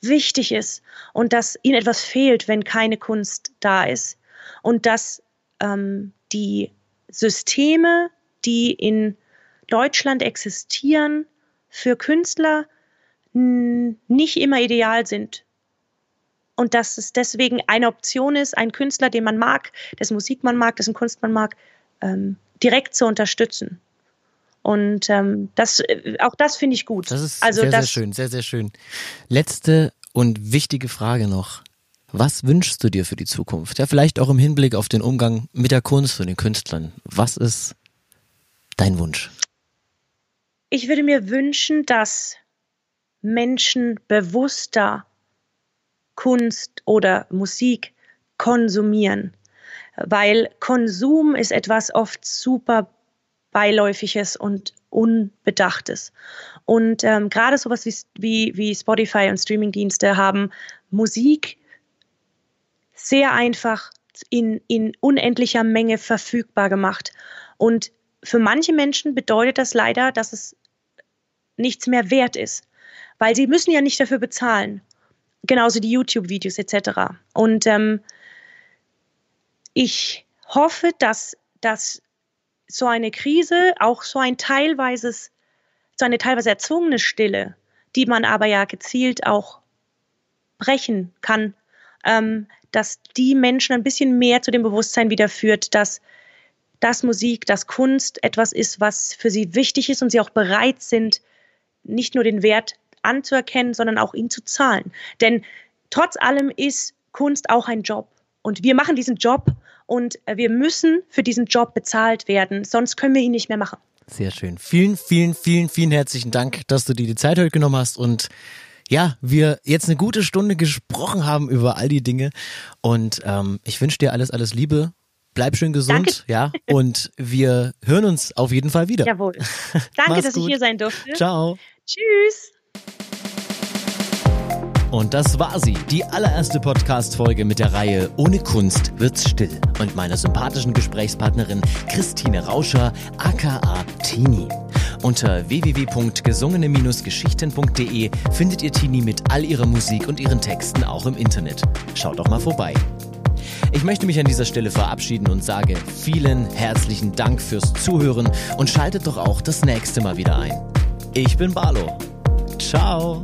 wichtig ist und dass ihnen etwas fehlt, wenn keine Kunst da ist. Und dass ähm, die Systeme, die in Deutschland existieren, für Künstler nicht immer ideal sind. Und dass es deswegen eine Option ist, einen Künstler, den man mag, dessen Musik man mag, dessen Kunst man mag, ähm, direkt zu unterstützen. Und ähm, das, äh, auch das finde ich gut. Das ist also sehr, das, sehr schön, sehr, sehr schön. Letzte und wichtige Frage noch. Was wünschst du dir für die Zukunft? Ja, vielleicht auch im Hinblick auf den Umgang mit der Kunst und den Künstlern. Was ist dein Wunsch? Ich würde mir wünschen, dass Menschen bewusster Kunst oder Musik konsumieren, weil Konsum ist etwas oft super Beiläufiges und Unbedachtes. Und ähm, gerade sowas wie, wie, wie Spotify und Streamingdienste haben Musik sehr einfach in, in unendlicher Menge verfügbar gemacht. Und für manche Menschen bedeutet das leider, dass es nichts mehr wert ist, weil sie müssen ja nicht dafür bezahlen. Genauso die YouTube-Videos etc. Und ähm, ich hoffe, dass, dass so eine Krise, auch so ein teilweises, so eine teilweise erzwungene Stille, die man aber ja gezielt auch brechen kann, ähm, dass die Menschen ein bisschen mehr zu dem Bewusstsein wieder führt, dass dass Musik, dass Kunst etwas ist, was für sie wichtig ist und sie auch bereit sind, nicht nur den Wert anzuerkennen, sondern auch ihn zu zahlen. Denn trotz allem ist Kunst auch ein Job. Und wir machen diesen Job und wir müssen für diesen Job bezahlt werden, sonst können wir ihn nicht mehr machen. Sehr schön. Vielen, vielen, vielen, vielen herzlichen Dank, dass du dir die Zeit heute genommen hast und ja, wir jetzt eine gute Stunde gesprochen haben über all die Dinge. Und ähm, ich wünsche dir alles, alles Liebe. Bleib schön gesund, Danke. ja. Und wir hören uns auf jeden Fall wieder. Jawohl. Danke, (laughs) dass gut. ich hier sein durfte. Ciao. Tschüss. Und das war sie, die allererste Podcast-Folge mit der Reihe Ohne Kunst wird's still und meiner sympathischen Gesprächspartnerin Christine Rauscher, aka Tini. Unter www.gesungene-geschichten.de findet ihr Tini mit all ihrer Musik und ihren Texten auch im Internet. Schaut doch mal vorbei. Ich möchte mich an dieser Stelle verabschieden und sage vielen herzlichen Dank fürs Zuhören und schaltet doch auch das nächste Mal wieder ein. Ich bin Barlo. Ciao.